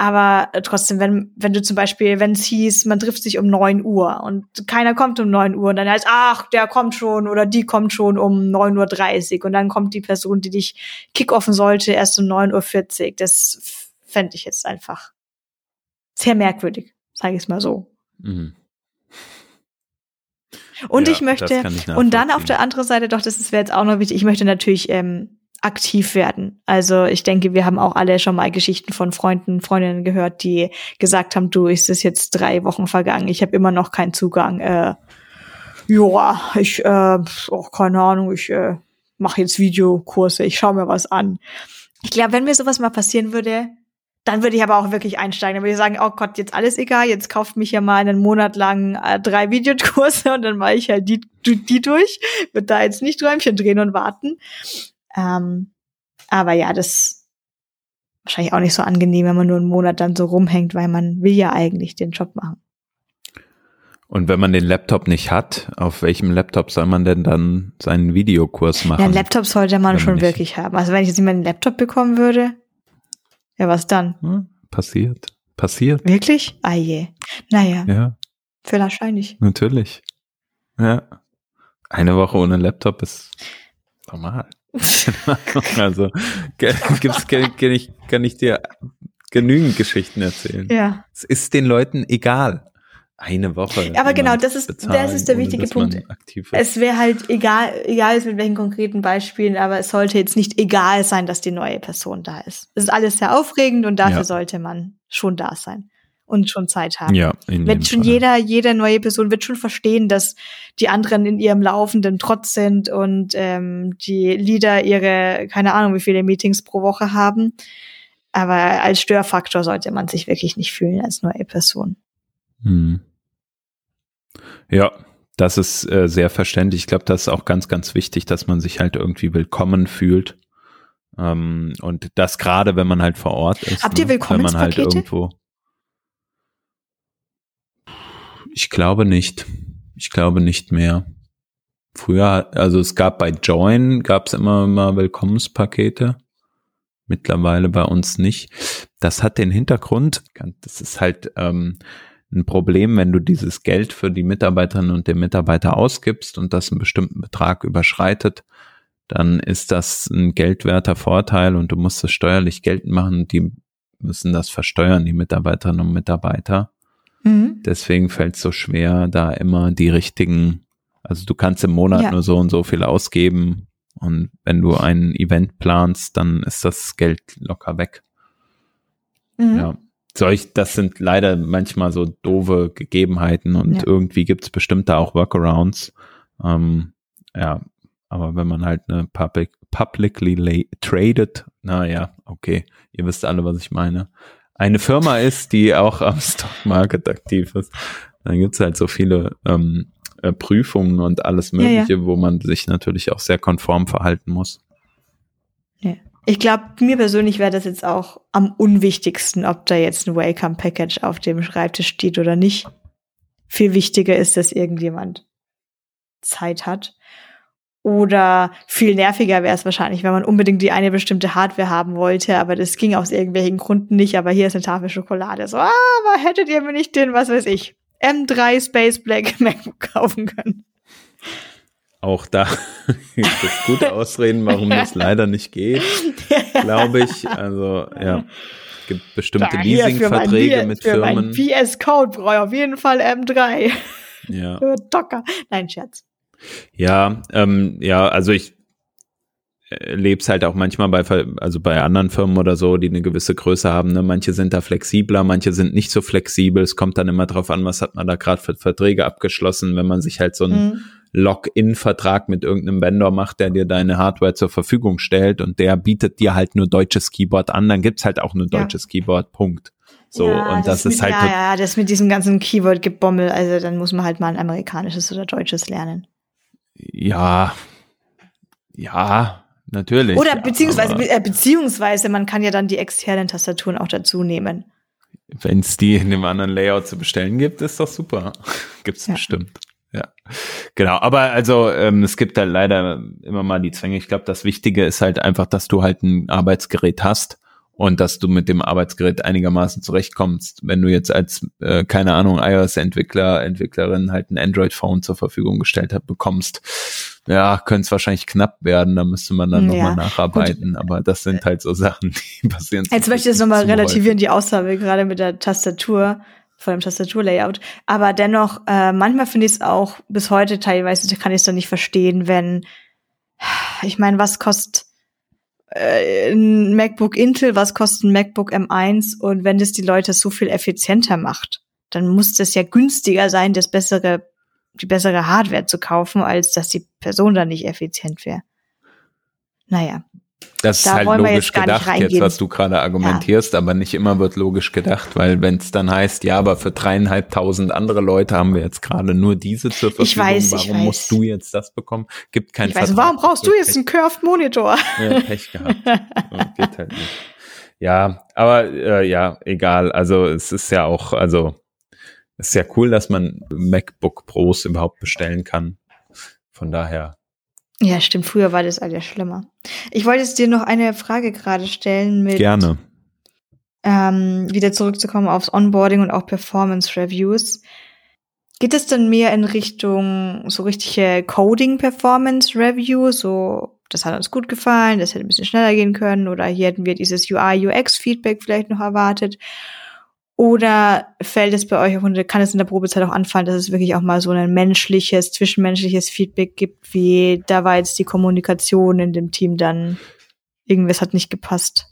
[SPEAKER 2] Aber trotzdem, wenn, wenn du zum Beispiel, wenn es hieß, man trifft sich um neun Uhr und keiner kommt um neun Uhr und dann heißt, ach, der kommt schon oder die kommt schon um neun Uhr dreißig und dann kommt die Person, die dich kickoffen sollte, erst um neun Uhr. vierzig. Das fände ich jetzt einfach sehr merkwürdig, sage ich es mal so. Mhm. Und ja, ich möchte, ich und dann auf der anderen Seite, doch, das wäre jetzt auch noch wichtig, ich möchte natürlich ähm, aktiv werden. Also ich denke, wir haben auch alle schon mal Geschichten von Freunden, Freundinnen gehört, die gesagt haben, du, ist es jetzt drei Wochen vergangen, ich habe immer noch keinen Zugang. Äh, ja, ich, äh, oh, keine Ahnung, ich äh, mache jetzt Videokurse, ich schaue mir was an. Ich glaube, wenn mir sowas mal passieren würde, dann würde ich aber auch wirklich einsteigen. Dann würde ich sagen, oh Gott, jetzt alles egal, jetzt kauft mich ja mal einen Monat lang äh, drei Videokurse und dann mache ich halt die, die durch. Wird da jetzt nicht Träumchen drehen und warten. Ähm, aber ja, das wahrscheinlich auch nicht so angenehm, wenn man nur einen Monat dann so rumhängt, weil man will ja eigentlich den Job machen.
[SPEAKER 1] Und wenn man den Laptop nicht hat, auf welchem Laptop soll man denn dann seinen Videokurs machen?
[SPEAKER 2] Ja, einen Laptop sollte man schon wirklich haben. Also wenn ich jetzt nicht mehr einen Laptop bekommen würde, ja, was dann?
[SPEAKER 1] Ja, passiert. Passiert.
[SPEAKER 2] Wirklich? Ah je. Naja.
[SPEAKER 1] Ja.
[SPEAKER 2] Für wahrscheinlich.
[SPEAKER 1] Natürlich. Ja. Eine Woche ohne Laptop ist normal. also gibt's, kann, kann, ich, kann ich dir genügend Geschichten erzählen.
[SPEAKER 2] Ja.
[SPEAKER 1] Es ist den Leuten egal. Eine Woche.
[SPEAKER 2] Aber genau, das ist, das ist der wichtige Punkt. Es wäre halt egal, egal ist mit welchen konkreten Beispielen, aber es sollte jetzt nicht egal sein, dass die neue Person da ist. Es ist alles sehr aufregend und dafür ja. sollte man schon da sein und schon Zeit haben.
[SPEAKER 1] Ja,
[SPEAKER 2] in wird schon Fall. jeder, jede neue Person wird schon verstehen, dass die anderen in ihrem laufenden Trotz sind und ähm, die Leader ihre, keine Ahnung, wie viele Meetings pro Woche haben. Aber als Störfaktor sollte man sich wirklich nicht fühlen als neue Person.
[SPEAKER 1] Hm. Ja, das ist äh, sehr verständlich. Ich glaube, das ist auch ganz, ganz wichtig, dass man sich halt irgendwie willkommen fühlt. Ähm, und das gerade, wenn man halt vor Ort ist.
[SPEAKER 2] Habt ihr
[SPEAKER 1] ne? Wenn man halt irgendwo. Ich glaube nicht. Ich glaube nicht mehr. Früher, also es gab bei Join, gab es immer mal Willkommenspakete. Mittlerweile bei uns nicht. Das hat den Hintergrund, das ist halt ähm, ein Problem, wenn du dieses Geld für die Mitarbeiterinnen und den Mitarbeiter ausgibst und das einen bestimmten Betrag überschreitet, dann ist das ein geldwerter Vorteil und du musst es steuerlich geltend machen. Die müssen das versteuern, die Mitarbeiterinnen und Mitarbeiter. Mhm. Deswegen fällt es so schwer, da immer die richtigen, also du kannst im Monat ja. nur so und so viel ausgeben und wenn du ein Event planst, dann ist das Geld locker weg. Mhm. Ja. Solch, das sind leider manchmal so doofe Gegebenheiten und ja. irgendwie gibt es bestimmt da auch Workarounds. Ähm, ja, Aber wenn man halt eine public, publicly traded, naja, okay, ihr wisst alle, was ich meine, eine Firma ist, die auch am Stock Market aktiv ist, dann gibt's halt so viele ähm, äh, Prüfungen und alles Mögliche, ja, ja. wo man sich natürlich auch sehr konform verhalten muss.
[SPEAKER 2] Ich glaube, mir persönlich wäre das jetzt auch am unwichtigsten, ob da jetzt ein Welcome-Package auf dem Schreibtisch steht oder nicht. Viel wichtiger ist, dass irgendjemand Zeit hat. Oder viel nerviger wäre es wahrscheinlich, wenn man unbedingt die eine bestimmte Hardware haben wollte, aber das ging aus irgendwelchen Gründen nicht, aber hier ist eine Tafel Schokolade. So, ah, aber hättet ihr mir nicht den, was weiß ich, M3 Space Black MacBook kaufen können?
[SPEAKER 1] Auch da gibt es gute Ausreden, warum das leider nicht geht, glaube ich. Also, ja. Es gibt bestimmte Leasingverträge mit
[SPEAKER 2] für
[SPEAKER 1] Firmen.
[SPEAKER 2] Für VS Code brauche ich auf jeden Fall M3.
[SPEAKER 1] Ja.
[SPEAKER 2] Docker. Nein, Scherz.
[SPEAKER 1] Ja, ähm, ja, also ich lebe es halt auch manchmal bei, also bei anderen Firmen oder so, die eine gewisse Größe haben. Ne? Manche sind da flexibler, manche sind nicht so flexibel. Es kommt dann immer drauf an, was hat man da gerade für Verträge abgeschlossen, wenn man sich halt so einen mhm. Login-Vertrag mit irgendeinem Vendor macht, der dir deine Hardware zur Verfügung stellt und der bietet dir halt nur deutsches Keyboard an, dann gibt's halt auch nur deutsches ja. Keyboard, Punkt. So,
[SPEAKER 2] ja,
[SPEAKER 1] und das,
[SPEAKER 2] das
[SPEAKER 1] ist
[SPEAKER 2] mit,
[SPEAKER 1] halt.
[SPEAKER 2] Ja, ja, das mit diesem ganzen Keyboard-Gebommel, also dann muss man halt mal ein amerikanisches oder deutsches lernen.
[SPEAKER 1] Ja, ja, natürlich.
[SPEAKER 2] Oder beziehungsweise, äh, beziehungsweise man kann ja dann die externen Tastaturen auch dazu nehmen.
[SPEAKER 1] Wenn es die in dem anderen Layout zu bestellen gibt, ist doch super. Gibt's ja. bestimmt. Ja, genau. Aber also ähm, es gibt halt leider immer mal die Zwänge. Ich glaube, das Wichtige ist halt einfach, dass du halt ein Arbeitsgerät hast und dass du mit dem Arbeitsgerät einigermaßen zurechtkommst. Wenn du jetzt als, äh, keine Ahnung, iOS-Entwickler, Entwicklerin halt ein Android-Phone zur Verfügung gestellt hat, bekommst, ja, könnte es wahrscheinlich knapp werden, da müsste man dann ja. nochmal nacharbeiten, Gut. aber das sind halt so Sachen, die passieren.
[SPEAKER 2] Jetzt möchte ich das nochmal relativieren, häufig. die Aussage gerade mit der Tastatur, vor dem Tastaturlayout. Aber dennoch, äh, manchmal finde ich es auch bis heute teilweise, kann ich es dann nicht verstehen, wenn, ich meine, was kostet äh, ein MacBook Intel, was kostet ein MacBook M1 und wenn das die Leute so viel effizienter macht, dann muss das ja günstiger sein, das bessere, die bessere Hardware zu kaufen, als dass die Person dann nicht effizient wäre. Naja.
[SPEAKER 1] Das da ist halt logisch gedacht, jetzt was du gerade argumentierst, ja. aber nicht immer wird logisch gedacht, weil wenn es dann heißt, ja, aber für dreieinhalbtausend andere Leute haben wir jetzt gerade nur diese zur Verfügung,
[SPEAKER 2] ich weiß,
[SPEAKER 1] warum
[SPEAKER 2] ich weiß.
[SPEAKER 1] musst du jetzt das bekommen? Gibt keinen
[SPEAKER 2] ich weiß, Warum brauchst du jetzt einen Curved Monitor?
[SPEAKER 1] Ja, Pech gehabt. geht halt nicht. Ja, aber äh, ja, egal. Also es ist ja auch, also es ist ja cool, dass man MacBook Pros überhaupt bestellen kann. Von daher
[SPEAKER 2] ja, stimmt. Früher war das alles schlimmer. Ich wollte jetzt dir noch eine Frage gerade stellen mit.
[SPEAKER 1] Gerne.
[SPEAKER 2] Ähm, wieder zurückzukommen aufs Onboarding und auch Performance Reviews. Geht es dann mehr in Richtung so richtige Coding Performance Review? So, das hat uns gut gefallen, das hätte ein bisschen schneller gehen können oder hier hätten wir dieses UI UX Feedback vielleicht noch erwartet. Oder fällt es bei euch auch, kann es in der Probezeit auch anfallen, dass es wirklich auch mal so ein menschliches, zwischenmenschliches Feedback gibt, wie da war jetzt die Kommunikation in dem Team dann, irgendwas hat nicht gepasst?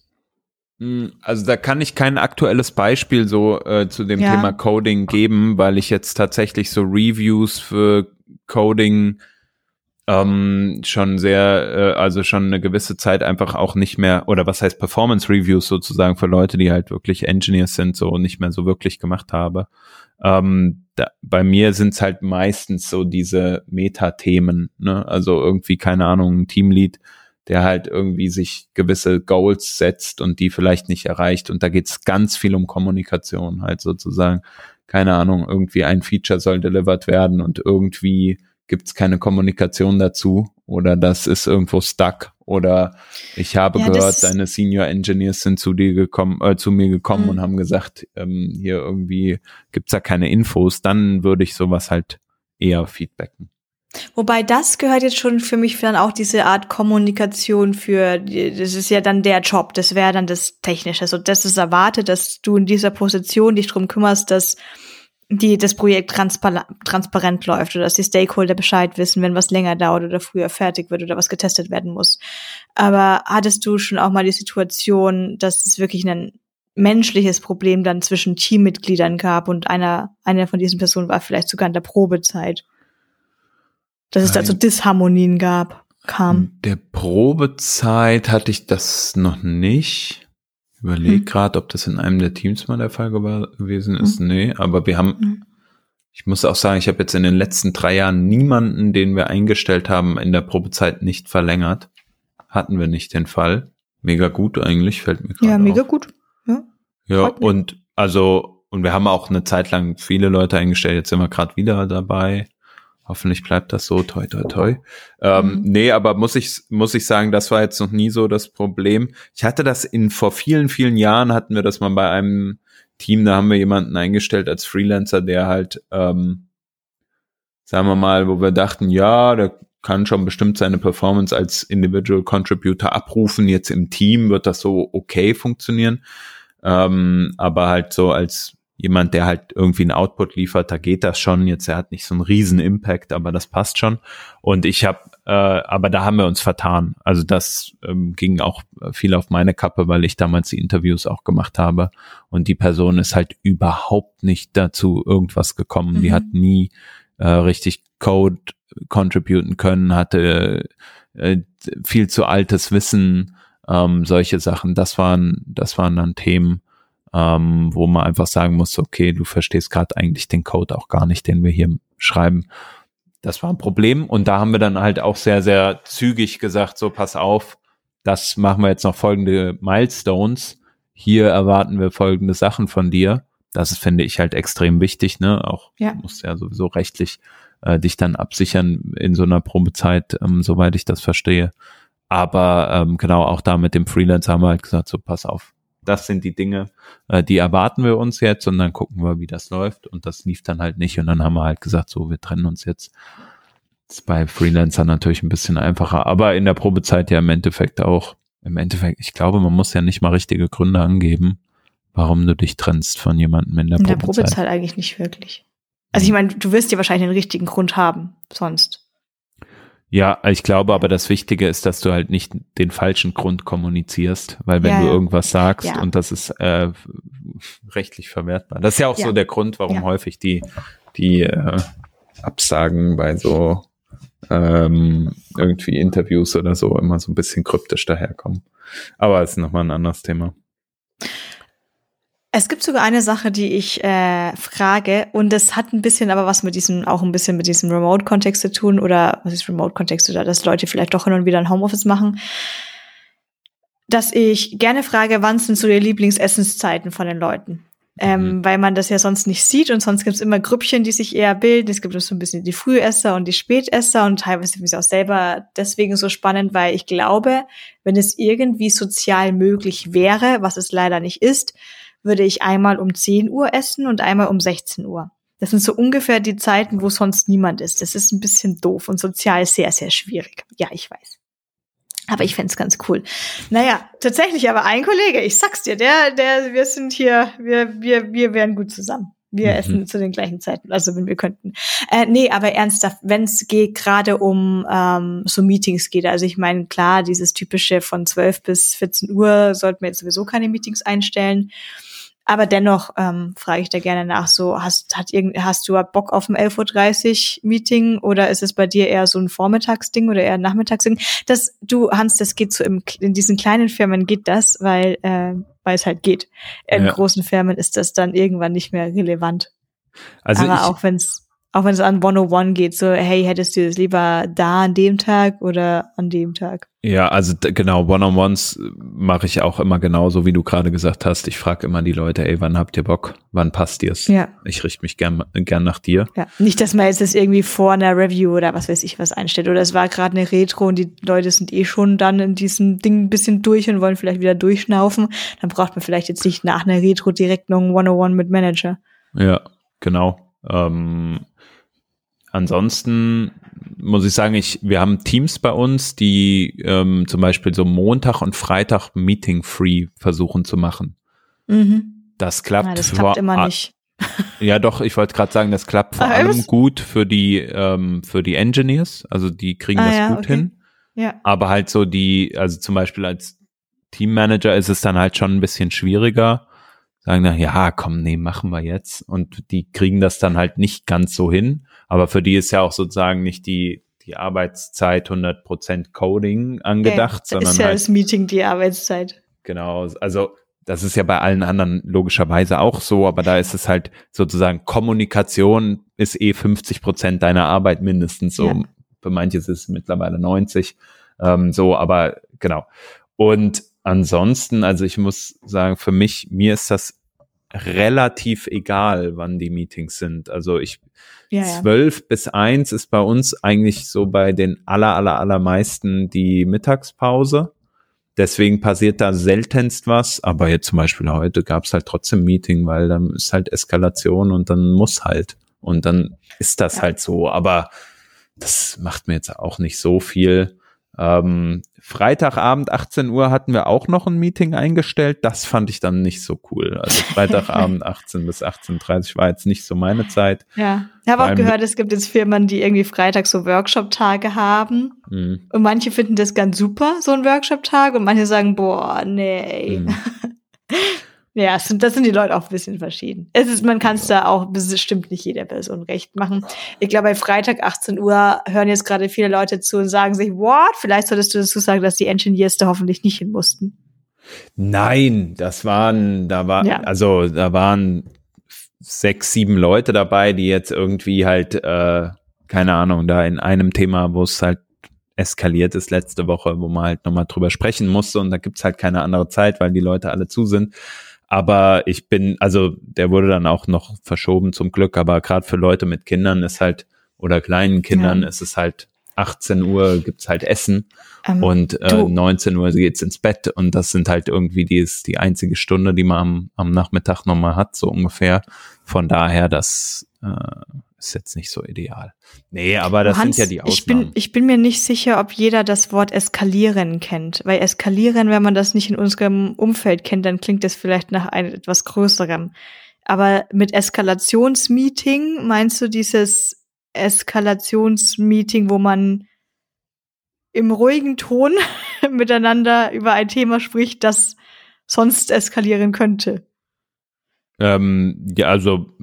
[SPEAKER 1] Hm, also da kann ich kein aktuelles Beispiel so äh, zu dem ja. Thema Coding geben, weil ich jetzt tatsächlich so Reviews für Coding ähm, schon sehr, äh, also schon eine gewisse Zeit einfach auch nicht mehr, oder was heißt Performance Reviews sozusagen für Leute, die halt wirklich Engineers sind, so nicht mehr so wirklich gemacht habe. Ähm, da, bei mir sind es halt meistens so diese Meta-Themen, ne? Also irgendwie, keine Ahnung, ein Teamlead, der halt irgendwie sich gewisse Goals setzt und die vielleicht nicht erreicht. Und da geht's ganz viel um Kommunikation, halt sozusagen. Keine Ahnung, irgendwie ein Feature soll delivered werden und irgendwie gibt es keine Kommunikation dazu oder das ist irgendwo stuck oder ich habe ja, gehört, deine Senior Engineers sind zu dir gekommen, äh, zu mir gekommen mhm. und haben gesagt, ähm, hier irgendwie gibt's da keine Infos, dann würde ich sowas halt eher feedbacken.
[SPEAKER 2] Wobei das gehört jetzt schon für mich dann auch diese Art Kommunikation für, das ist ja dann der Job, das wäre dann das Technische. So, das ist erwartet, dass du in dieser Position dich drum kümmerst, dass die das Projekt transpar transparent läuft oder dass die Stakeholder Bescheid wissen, wenn was länger dauert oder früher fertig wird oder was getestet werden muss. Aber hattest du schon auch mal die Situation, dass es wirklich ein menschliches Problem dann zwischen Teammitgliedern gab und einer, einer von diesen Personen war vielleicht sogar in der Probezeit? Dass es da so Disharmonien gab? kam.
[SPEAKER 1] In der Probezeit hatte ich das noch nicht. Überleg
[SPEAKER 2] Hm.
[SPEAKER 1] gerade, ob das in einem der Teams mal der Fall gewesen ist. Nee, aber wir haben,
[SPEAKER 2] Hm.
[SPEAKER 1] ich muss auch sagen, ich habe jetzt in den letzten drei Jahren niemanden, den wir eingestellt haben, in der Probezeit nicht verlängert. Hatten wir nicht den Fall. Mega gut eigentlich, fällt mir gerade
[SPEAKER 2] Ja, mega
[SPEAKER 1] auf.
[SPEAKER 2] gut. Ja.
[SPEAKER 1] Ja, und also, und wir haben auch eine Zeit lang viele Leute eingestellt, jetzt sind wir gerade wieder dabei. Hoffentlich bleibt das so, toi, toi, toi. Ähm,
[SPEAKER 2] Mhm.
[SPEAKER 1] Nee, aber muss ich, muss ich sagen, das war jetzt noch nie so das Problem. Ich hatte das in, vor vielen, vielen Jahren hatten wir das mal bei einem Team, da haben wir jemanden eingestellt als Freelancer, der halt, ähm, sagen wir mal, wo wir dachten, ja, der kann schon bestimmt seine Performance als Individual Contributor abrufen. Jetzt im Team wird das so okay funktionieren. Ähm, aber halt so als jemand, der halt irgendwie einen Output liefert, da geht das schon. Jetzt, er hat nicht so einen riesen Impact, aber das passt schon. Und ich habe, äh, aber da haben wir uns vertan. Also das ähm, ging auch viel auf meine Kappe, weil ich damals die Interviews auch gemacht habe. Und die Person ist halt überhaupt nicht dazu irgendwas gekommen. Die
[SPEAKER 2] Mhm.
[SPEAKER 1] hat nie äh, richtig Code contributen können, hatte äh, viel zu altes Wissen, ähm, solche Sachen. Das waren, das waren dann Themen, ähm, wo man einfach sagen muss, okay, du verstehst gerade eigentlich den Code auch gar nicht, den wir hier schreiben. Das war ein Problem und da haben wir dann halt auch sehr, sehr zügig gesagt, so pass auf, das machen wir jetzt noch folgende Milestones. Hier erwarten wir folgende Sachen von dir. Das ist, finde ich halt extrem wichtig, ne? Auch
[SPEAKER 2] Ja.
[SPEAKER 1] du musst ja sowieso rechtlich äh, dich dann absichern in so einer Probezeit, ähm, soweit ich das verstehe. Aber ähm, genau, auch da mit dem Freelancer haben wir halt gesagt, so pass auf, das sind die Dinge, äh, die erwarten wir uns jetzt und dann gucken wir, wie das läuft. Und das lief dann halt nicht. Und dann haben wir halt gesagt, so, wir trennen uns jetzt. Das ist bei Freelancer natürlich ein bisschen einfacher, aber in der Probezeit ja im Endeffekt auch. Im Endeffekt, ich glaube, man muss ja nicht mal richtige Gründe angeben, warum du dich trennst von jemandem in der
[SPEAKER 2] In der
[SPEAKER 1] Probezeit.
[SPEAKER 2] Probezeit eigentlich nicht wirklich. Also ich meine, du wirst ja wahrscheinlich den richtigen Grund haben, sonst.
[SPEAKER 1] Ja, ich glaube aber das Wichtige ist, dass du halt nicht den falschen Grund kommunizierst, weil wenn
[SPEAKER 2] Ja,
[SPEAKER 1] du irgendwas sagst
[SPEAKER 2] Ja.
[SPEAKER 1] und das ist äh, rechtlich verwertbar. Das ist ja auch
[SPEAKER 2] Ja.
[SPEAKER 1] so der Grund, warum häufig die, die äh, Absagen bei so ähm, irgendwie Interviews oder so immer so ein bisschen kryptisch daherkommen. Aber es ist nochmal ein anderes Thema.
[SPEAKER 2] Es gibt sogar eine Sache, die ich äh, frage, und das hat ein bisschen aber was mit diesem, auch ein bisschen mit diesem Remote-Kontext zu tun, oder was ist Remote-Kontext, oder dass Leute vielleicht doch hin und wieder ein Homeoffice machen. Dass ich gerne frage, wann sind so die Lieblingsessenszeiten von den Leuten? Ähm, weil man das ja sonst nicht sieht und sonst gibt es immer Grüppchen, die sich eher bilden. Es gibt auch so ein bisschen die Frühesser und die Spätesser und teilweise finde ich es auch selber deswegen so spannend, weil ich glaube, wenn es irgendwie sozial möglich wäre, was es leider nicht ist, würde ich einmal um 10 Uhr essen und einmal um 16 Uhr. Das sind so ungefähr die Zeiten, wo sonst niemand ist. Das ist ein bisschen doof und sozial sehr, sehr schwierig. Ja, ich weiß. Aber ich fänd's ganz cool. Naja, tatsächlich aber ein Kollege, ich sag's dir, der, der, wir sind hier, wir, wir, wir wären gut zusammen. Wir
[SPEAKER 1] Mhm.
[SPEAKER 2] essen zu den gleichen Zeiten, also wenn wir könnten. Äh, nee, aber ernsthaft, wenn es geht, gerade um ähm, so Meetings geht, also ich meine, klar, dieses typische von 12 bis 14 Uhr sollten wir jetzt sowieso keine Meetings einstellen. Aber dennoch ähm, frage ich da gerne nach, so hast, hat irgend, hast du Bock auf ein 11.30 Uhr Meeting oder ist es bei dir eher so ein Vormittagsding oder eher ein Nachmittagsding? Das, du, Hans, das geht so im, in diesen kleinen Firmen geht das, weil, äh, weil es halt geht. In
[SPEAKER 1] Ja.
[SPEAKER 2] großen Firmen ist das dann irgendwann nicht mehr relevant.
[SPEAKER 1] Also
[SPEAKER 2] Aber
[SPEAKER 1] ich,
[SPEAKER 2] auch wenn es auch wenn es an 101 geht, so, hey, hättest du das lieber da an dem Tag oder an dem Tag?
[SPEAKER 1] Ja, also genau, One-on-Ones mache ich auch immer genauso, wie du gerade gesagt hast. Ich frage immer die Leute, ey, wann habt ihr Bock? Wann passt dir's?
[SPEAKER 2] Ja.
[SPEAKER 1] Ich richte mich gern, gern nach dir.
[SPEAKER 2] Ja, nicht, dass man jetzt das irgendwie vor einer Review oder was weiß ich was einstellt. Oder es war gerade eine Retro und die Leute sind eh schon dann in diesem Ding ein bisschen durch und wollen vielleicht wieder durchschnaufen. Dann braucht man vielleicht jetzt nicht nach einer Retro direkt noch ein 101 mit Manager.
[SPEAKER 1] Ja, genau. Ähm, ansonsten muss ich sagen, ich, wir haben Teams bei uns, die ähm, zum Beispiel so Montag und Freitag Meeting-Free versuchen zu machen.
[SPEAKER 2] Mhm.
[SPEAKER 1] Das klappt.
[SPEAKER 2] Ja, das klappt immer
[SPEAKER 1] ah,
[SPEAKER 2] nicht.
[SPEAKER 1] Ja, doch, ich wollte gerade sagen, das klappt vor
[SPEAKER 2] Ach,
[SPEAKER 1] allem
[SPEAKER 2] was?
[SPEAKER 1] gut für die, ähm, für die Engineers. Also die kriegen
[SPEAKER 2] Ah,
[SPEAKER 1] das
[SPEAKER 2] ja,
[SPEAKER 1] gut
[SPEAKER 2] okay.
[SPEAKER 1] hin.
[SPEAKER 2] Ja.
[SPEAKER 1] Aber halt so die, also zum Beispiel als Teammanager ist es dann halt schon ein bisschen schwieriger. Sagen dann, ja, komm, nee, machen wir jetzt. Und die kriegen das dann halt nicht ganz so hin. Aber für die ist ja auch sozusagen nicht die, die Arbeitszeit 100% Coding angedacht,
[SPEAKER 2] ja,
[SPEAKER 1] sondern
[SPEAKER 2] ist ja
[SPEAKER 1] halt,
[SPEAKER 2] das Meeting die Arbeitszeit.
[SPEAKER 1] genau, also das ist ja bei allen anderen logischerweise auch so, aber da ist es halt sozusagen Kommunikation ist eh 50 Prozent deiner Arbeit mindestens so.
[SPEAKER 2] Ja.
[SPEAKER 1] Für manche ist es mittlerweile 90. Ähm, so, aber genau. Und ansonsten, also ich muss sagen, für mich, mir ist das relativ egal, wann die Meetings sind. Also ich
[SPEAKER 2] Ja, ja.
[SPEAKER 1] zwölf bis eins ist bei uns eigentlich so bei den aller, aller, allermeisten die Mittagspause. Deswegen passiert da seltenst was, aber jetzt zum Beispiel heute gab es halt trotzdem Meeting, weil dann ist halt Eskalation und dann muss halt. Und dann ist das
[SPEAKER 2] Ja.
[SPEAKER 1] halt so. Aber das macht mir jetzt auch nicht so viel. Ähm, Freitagabend 18 Uhr hatten wir auch noch ein Meeting eingestellt. Das fand ich dann nicht so cool. Also Freitagabend 18 bis 18.30 war jetzt nicht so meine Zeit.
[SPEAKER 2] Ja. Ich habe auch gehört, es gibt jetzt Firmen, die irgendwie Freitag so Workshop-Tage haben.
[SPEAKER 1] Mhm.
[SPEAKER 2] Und manche finden das ganz super, so ein Workshop-Tag. Und manche sagen, boah, nee.
[SPEAKER 1] Mhm.
[SPEAKER 2] Ja, es sind, das sind die Leute auch ein bisschen verschieden. Es ist, man kann es da auch bestimmt nicht jeder Person recht machen. Ich glaube, bei Freitag 18 Uhr hören jetzt gerade viele Leute zu und sagen sich, what? Vielleicht solltest du dazu sagen, dass die Engineers da hoffentlich nicht hin mussten.
[SPEAKER 1] Nein, das waren, da war,
[SPEAKER 2] Ja.
[SPEAKER 1] also da waren sechs, sieben Leute dabei, die jetzt irgendwie halt, äh, keine Ahnung, da in einem Thema, wo es halt eskaliert ist letzte Woche, wo man halt nochmal drüber sprechen musste und da gibt's halt keine andere Zeit, weil die Leute alle zu sind. Aber ich bin, also der wurde dann auch noch verschoben zum Glück, aber gerade für Leute mit Kindern ist halt, oder kleinen Kindern
[SPEAKER 2] Ja.
[SPEAKER 1] ist es halt 18 Uhr gibt's halt Essen
[SPEAKER 2] Ähm,
[SPEAKER 1] und äh,
[SPEAKER 2] du-
[SPEAKER 1] 19 Uhr geht's ins Bett und das sind halt irgendwie die, ist die einzige Stunde, die man am, am Nachmittag nochmal hat, so ungefähr. Von daher, das äh, ist jetzt nicht so ideal. Nee, aber das
[SPEAKER 2] Hans,
[SPEAKER 1] sind ja die
[SPEAKER 2] ich bin,
[SPEAKER 1] Ausnahmen.
[SPEAKER 2] ich bin mir nicht sicher, ob jeder das Wort eskalieren kennt. Weil eskalieren, wenn man das nicht in unserem Umfeld kennt, dann klingt das vielleicht nach einem etwas größerem. Aber mit Eskalationsmeeting meinst du dieses Eskalationsmeeting, wo man im ruhigen Ton miteinander über ein Thema spricht, das sonst eskalieren könnte?
[SPEAKER 1] Ähm, ja, also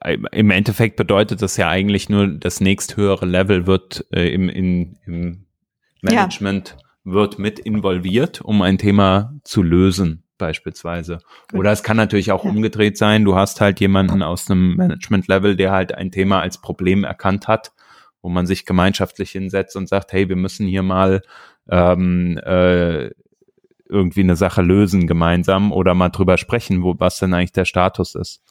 [SPEAKER 1] äh, im Endeffekt bedeutet das ja eigentlich nur, das nächsthöhere Level wird äh, im, in, im
[SPEAKER 2] Ja.
[SPEAKER 1] Management wird mit involviert, um ein Thema zu lösen, beispielsweise.
[SPEAKER 2] Gut.
[SPEAKER 1] Oder es kann natürlich auch
[SPEAKER 2] Ja.
[SPEAKER 1] umgedreht sein. Du hast halt jemanden aus einem Management-Level, der halt ein Thema als Problem erkannt hat, wo man sich gemeinschaftlich hinsetzt und sagt, hey, wir müssen hier mal ähm, äh, irgendwie eine Sache lösen gemeinsam oder mal drüber sprechen, wo was denn eigentlich der Status ist.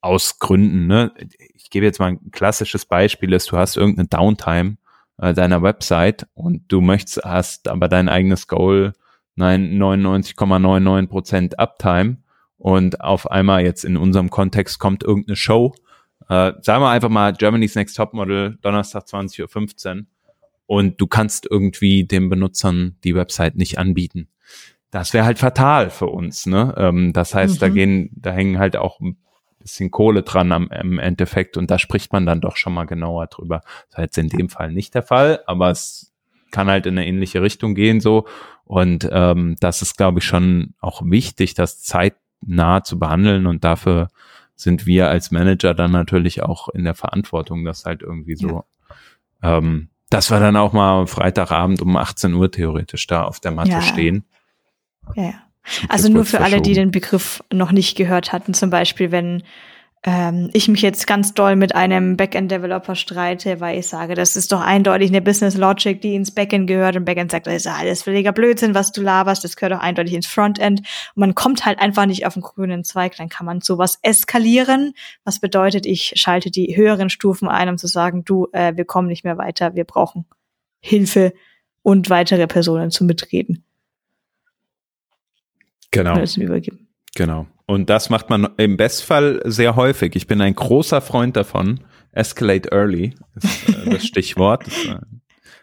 [SPEAKER 1] Aus Gründen, ne? Ich gebe jetzt mal ein klassisches Beispiel, ist, du hast irgendeine Downtime äh, deiner Website und du möchtest, hast aber dein eigenes Goal, nein, 99,99 Prozent Uptime und auf einmal jetzt in unserem Kontext kommt irgendeine Show, äh, sagen wir einfach mal Germany's Next Topmodel, Donnerstag 20.15 Uhr und du kannst irgendwie den Benutzern die Website nicht anbieten. Das wäre halt fatal für uns, ne? Ähm, das heißt, da
[SPEAKER 2] Mhm.
[SPEAKER 1] gehen, da hängen halt auch ein bisschen Kohle dran am, im Endeffekt und da spricht man dann doch schon mal genauer drüber. Das war jetzt in dem Fall nicht der Fall, aber es kann halt in eine ähnliche Richtung gehen so und ähm, das ist, glaube ich, schon auch wichtig, das zeitnah zu behandeln und dafür sind wir als Manager dann natürlich auch in der Verantwortung, das halt irgendwie so, ähm, dass wir dann auch mal am Freitagabend um 18 Uhr theoretisch da auf der Matte
[SPEAKER 2] Ja.
[SPEAKER 1] stehen.
[SPEAKER 2] Ja, ja. Also nur für alle, die den Begriff noch nicht gehört hatten, zum Beispiel, wenn ähm, ich mich jetzt ganz doll mit einem Backend-Developer streite, weil ich sage, das ist doch eindeutig eine Business Logic, die ins Backend gehört. Und Backend sagt, das ist alles völliger Blödsinn, was du laberst, das gehört doch eindeutig ins Frontend. Und man kommt halt einfach nicht auf den grünen Zweig, dann kann man sowas eskalieren, was bedeutet, ich schalte die höheren Stufen ein, um zu sagen, du, äh, wir kommen nicht mehr weiter, wir brauchen Hilfe und weitere Personen zum Mitreden.
[SPEAKER 1] Genau.
[SPEAKER 2] Zum Übergeben.
[SPEAKER 1] Genau. Und das macht man im Bestfall sehr häufig. Ich bin ein großer Freund davon. Escalate early ist äh, das Stichwort. Äh,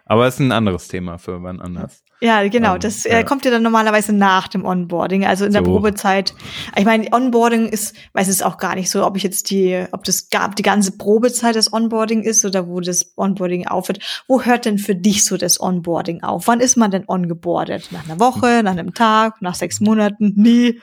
[SPEAKER 1] aber es ist ein anderes Thema für wann anders.
[SPEAKER 2] Ja, genau.
[SPEAKER 1] Ähm,
[SPEAKER 2] Das
[SPEAKER 1] ja.
[SPEAKER 2] äh, kommt ja dann normalerweise nach dem Onboarding, also in der
[SPEAKER 1] So.
[SPEAKER 2] Probezeit. Ich meine, Onboarding ist, weiß es auch gar nicht so, ob ich jetzt die, ob das gab die ganze Probezeit das Onboarding ist oder wo das Onboarding aufhört. Wo hört denn für dich so das Onboarding auf? Wann ist man denn ongeboardet? Nach einer Woche, nach einem Tag, nach sechs Monaten? Nie.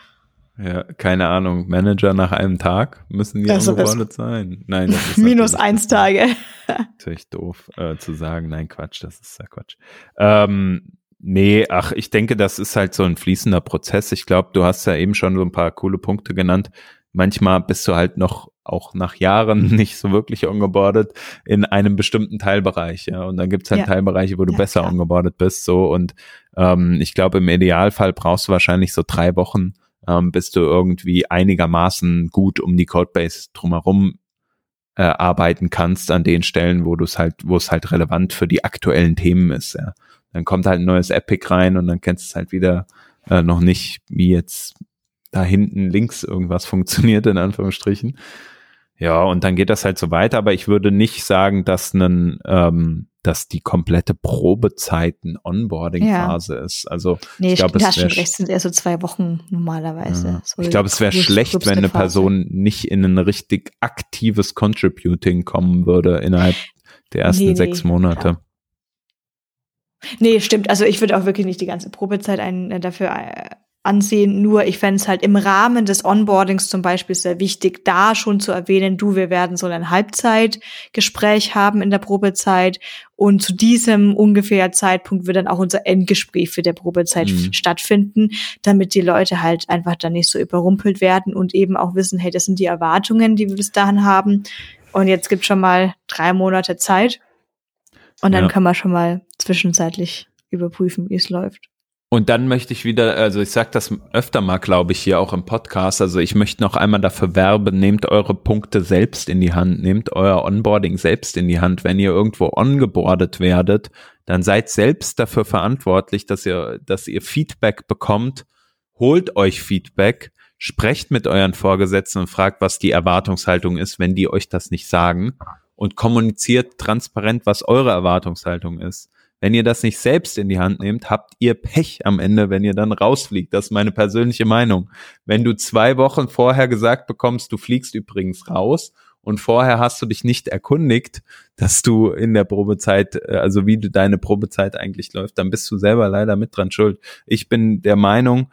[SPEAKER 1] Ja, keine Ahnung. Manager nach einem Tag müssen die
[SPEAKER 2] Also
[SPEAKER 1] angebordet sein. Nein, das ist
[SPEAKER 2] Minus eins Tage.
[SPEAKER 1] natürlich doof äh, zu sagen. Nein, Quatsch, das ist ja Quatsch. Ähm, nee, ach, ich denke, das ist halt so ein fließender Prozess. Ich glaube, du hast ja eben schon so ein paar coole Punkte genannt. Manchmal bist du halt noch auch nach Jahren nicht so wirklich ongeboardet in einem bestimmten Teilbereich, ja. Und dann gibt's halt
[SPEAKER 2] Ja.
[SPEAKER 1] Teilbereiche, wo du
[SPEAKER 2] Ja,
[SPEAKER 1] besser
[SPEAKER 2] klar.
[SPEAKER 1] ongeboardet bist, so. Und ähm, ich glaube, im Idealfall brauchst du wahrscheinlich so drei Wochen, ähm, bis du irgendwie einigermaßen gut um die Codebase drumherum äh, arbeiten kannst an den Stellen, wo du es halt, wo es halt relevant für die aktuellen Themen ist. Ja. Dann kommt halt ein neues Epic rein und dann kennst du es halt wieder äh, noch nicht, wie jetzt da hinten links irgendwas funktioniert, in Anführungsstrichen. Ja, und dann geht das halt so weiter, aber ich würde nicht sagen, dass einen, ähm, dass die komplette Probezeit eine Onboarding-Phase ist. Also
[SPEAKER 2] Nee,
[SPEAKER 1] Ich glaub,
[SPEAKER 2] du
[SPEAKER 1] es
[SPEAKER 2] hast schon
[SPEAKER 1] wär
[SPEAKER 2] recht, sind eher so zwei Wochen normalerweise.
[SPEAKER 1] Ja.
[SPEAKER 2] So
[SPEAKER 1] ich glaube, es wäre schlecht, wenn eine
[SPEAKER 2] Phase.
[SPEAKER 1] Person nicht in ein richtig aktives Contributing kommen würde innerhalb der ersten
[SPEAKER 2] nee,
[SPEAKER 1] sechs Monate.
[SPEAKER 2] Nee, stimmt. Also ich würde auch wirklich nicht die ganze Probezeit ein, äh, dafür äh, ansehen. Nur ich fände es halt im Rahmen des Onboardings zum Beispiel sehr wichtig, da schon zu erwähnen, du, wir werden so ein Halbzeitgespräch haben in der Probezeit. Und zu diesem ungefähr Zeitpunkt wird dann auch unser Endgespräch für der Probezeit
[SPEAKER 1] Mhm.
[SPEAKER 2] stattfinden, damit die Leute halt einfach dann nicht so überrumpelt werden und eben auch wissen, hey, das sind die Erwartungen, die wir bis dahin haben. Und jetzt gibt schon mal drei Monate Zeit. Und dann
[SPEAKER 1] Ja.
[SPEAKER 2] können wir schon mal zwischenzeitlich überprüfen, wie es läuft.
[SPEAKER 1] Und dann möchte ich wieder, also ich sage das öfter mal, glaube ich, hier auch im Podcast. Also ich möchte noch einmal dafür werben, nehmt eure Punkte selbst in die Hand, nehmt euer Onboarding selbst in die Hand. Wenn ihr irgendwo ongeboardet werdet, dann seid selbst dafür verantwortlich, dass ihr, dass ihr Feedback bekommt. Holt euch Feedback, sprecht mit euren Vorgesetzten und fragt, was die Erwartungshaltung ist, wenn die euch das nicht sagen. Und kommuniziert transparent, was eure Erwartungshaltung ist. Wenn ihr das nicht selbst in die Hand nehmt, habt ihr Pech am Ende, wenn ihr dann rausfliegt. Das ist meine persönliche Meinung. Wenn du zwei Wochen vorher gesagt bekommst, du fliegst übrigens raus und vorher hast du dich nicht erkundigt, dass du in der Probezeit, äh, also wie deine Probezeit eigentlich läuft, dann bist du selber leider mit dran schuld. Ich bin der Meinung,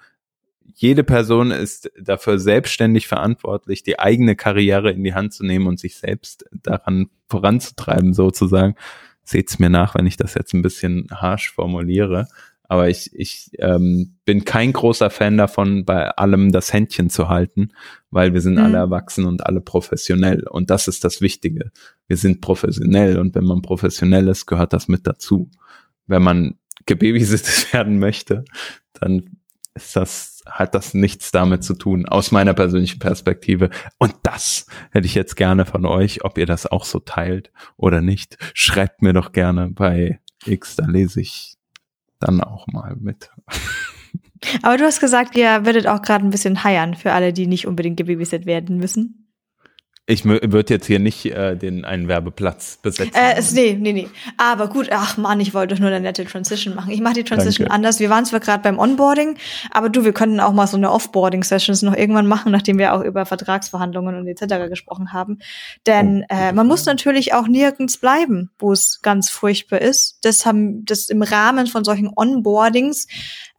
[SPEAKER 1] jede Person ist dafür selbstständig verantwortlich, die eigene Karriere in die Hand zu nehmen und sich selbst daran voranzutreiben, sozusagen. Seht's mir nach, wenn ich das jetzt ein bisschen harsh formuliere. Aber ich, ich ähm, bin kein großer Fan davon, bei allem das Händchen zu halten, weil wir sind
[SPEAKER 2] Mhm.
[SPEAKER 1] alle erwachsen und alle professionell. Und das ist das Wichtige. Wir sind professionell und wenn man professionell ist, gehört das mit dazu. Wenn man gebabysittet werden möchte, dann ist das, hat das nichts damit zu tun, aus meiner persönlichen Perspektive. Und das hätte ich jetzt gerne von euch, ob ihr das auch so teilt oder nicht. Schreibt mir doch gerne bei X, da lese ich dann auch mal mit.
[SPEAKER 2] Aber du hast gesagt, ihr werdet auch gerade ein bisschen heiern für alle, die nicht unbedingt gebabysit werden müssen.
[SPEAKER 1] Ich würde jetzt hier nicht äh, den einen Werbeplatz besetzen.
[SPEAKER 2] Äh, nee, nee, nee. Aber gut, ach Mann, ich wollte doch nur eine nette Transition machen. Ich mache die Transition
[SPEAKER 1] Danke.
[SPEAKER 2] anders. Wir waren zwar gerade beim Onboarding, aber du, wir könnten auch mal so eine Offboarding-Sessions noch irgendwann machen, nachdem wir auch über Vertragsverhandlungen und etc. gesprochen haben. Denn
[SPEAKER 1] Oh,
[SPEAKER 2] äh, man muss natürlich auch nirgends bleiben, wo es ganz furchtbar ist. Das haben das im Rahmen von solchen Onboardings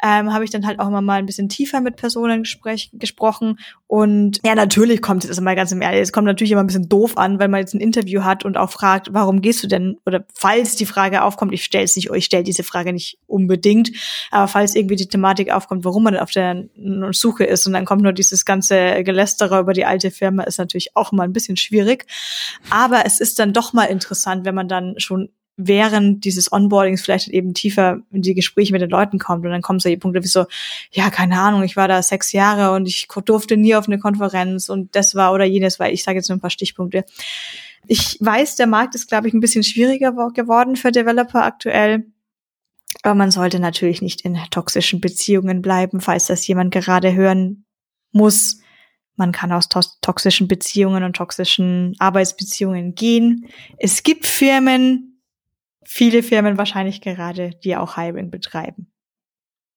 [SPEAKER 2] ähm, habe ich dann halt auch immer mal ein bisschen tiefer mit Personen gespräch, gesprochen. Und ja, natürlich kommt es mal ganz im Ehrlich, es kommt natürlich immer ein bisschen doof an, wenn man jetzt ein Interview hat und auch fragt, warum gehst du denn? Oder falls die Frage aufkommt, ich stelle es nicht, ich stelle diese Frage nicht unbedingt, aber falls irgendwie die Thematik aufkommt, warum man auf der Suche ist und dann kommt nur dieses ganze Gelästere über die alte Firma, ist natürlich auch mal ein bisschen schwierig. Aber es ist dann doch mal interessant, wenn man dann schon während dieses Onboardings vielleicht eben tiefer in die Gespräche mit den Leuten kommt und dann kommen solche Punkte wie so, ja, keine Ahnung, ich war da sechs Jahre und ich durfte nie auf eine Konferenz und das war oder jenes, weil ich sage jetzt nur ein paar Stichpunkte. Ich weiß, der Markt ist, glaube ich, ein bisschen schwieriger geworden für Developer aktuell. Aber man sollte natürlich nicht in toxischen Beziehungen bleiben, falls das jemand gerade hören muss. Man kann aus to toxischen Beziehungen und toxischen Arbeitsbeziehungen gehen. Es gibt Firmen, viele Firmen wahrscheinlich gerade, die auch Hiring betreiben.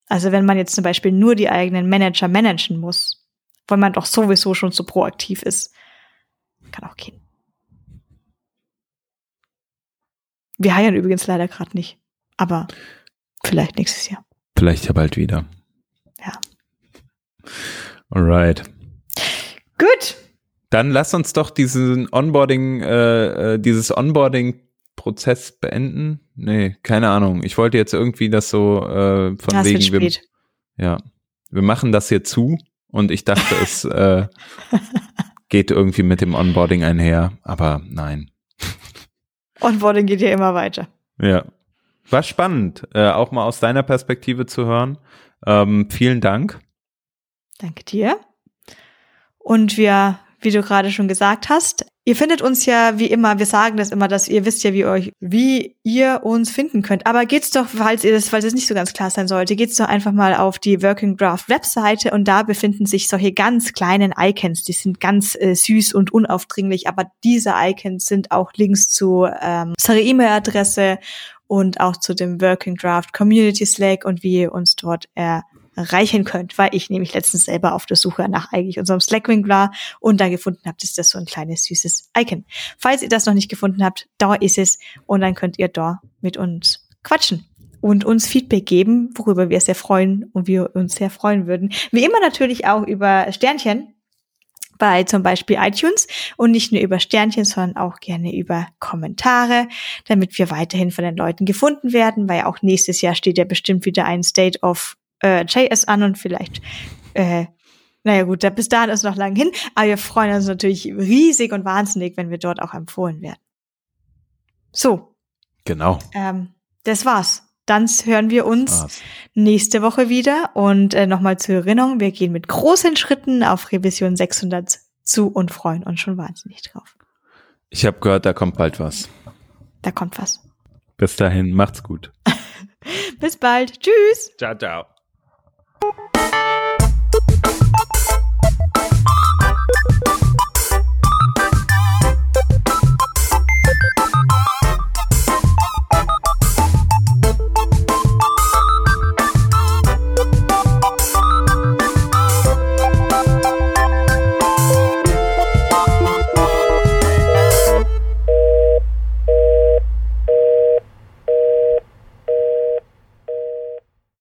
[SPEAKER 2] Also wenn man jetzt zum Beispiel nur die eigenen Manager managen muss, weil man doch sowieso schon so proaktiv ist, kann auch gehen. Wir heiern übrigens leider gerade nicht, aber vielleicht nächstes Jahr.
[SPEAKER 1] Vielleicht ja bald wieder.
[SPEAKER 2] Ja.
[SPEAKER 1] Alright.
[SPEAKER 2] Gut.
[SPEAKER 1] Dann lass uns doch diesen Onboarding, äh, äh, dieses Onboarding-Prozess beenden. Nee, keine Ahnung. Ich wollte jetzt irgendwie das so äh, von
[SPEAKER 2] Ja,
[SPEAKER 1] wegen. Wir, ja, wir machen das hier zu und ich dachte, es äh, geht irgendwie mit dem Onboarding einher, aber nein.
[SPEAKER 2] Onboarding geht ja immer weiter.
[SPEAKER 1] Ja. War spannend, äh, auch mal aus deiner Perspektive zu hören. Ähm, vielen Dank.
[SPEAKER 2] Danke dir. Und wir, wie du gerade schon gesagt hast, ihr findet uns ja wie immer, wir sagen das immer, dass ihr wisst ja, wie euch, wie ihr uns finden könnt. Aber geht's doch, falls ihr das, falls es nicht so ganz klar sein sollte, geht's doch einfach mal auf die Working Draft Webseite und da befinden sich solche ganz kleinen Icons. Die sind ganz äh, süß und unaufdringlich, aber diese Icons sind auch Links zu ähm, unserer E-Mail-Adresse und auch zu dem Working Draft Community Slack und wie ihr uns dort erreichen könnt, weil ich nämlich letztens selber auf der Suche nach eigentlich unserem Slackwing war und da gefunden habt, ist das so ein kleines süßes Icon. Falls ihr das noch nicht gefunden habt, da ist es und dann könnt ihr da mit uns quatschen und uns Feedback geben, worüber wir sehr freuen und wir uns sehr freuen würden. Wie immer natürlich auch über Sternchen bei zum Beispiel iTunes und nicht nur über Sternchen, sondern auch gerne über Kommentare, damit wir weiterhin von den Leuten gefunden werden, weil auch nächstes Jahr steht ja bestimmt wieder ein State of äh, JS an und vielleicht, äh, naja gut, da, bis dahin ist noch lang hin, aber wir freuen uns natürlich riesig und wahnsinnig, wenn wir dort auch empfohlen werden. So,
[SPEAKER 1] Genau.
[SPEAKER 2] ähm, das war's. Dann hören wir uns
[SPEAKER 1] war's.
[SPEAKER 2] nächste Woche wieder. Und äh, nochmal zur Erinnerung, wir gehen mit großen Schritten auf Revision 600 zu und freuen uns schon wahnsinnig drauf.
[SPEAKER 1] Ich habe gehört, da kommt bald was.
[SPEAKER 2] Da kommt was.
[SPEAKER 1] Bis dahin, macht's gut.
[SPEAKER 2] Bis bald. Tschüss.
[SPEAKER 1] Ciao, ciao. Thank you.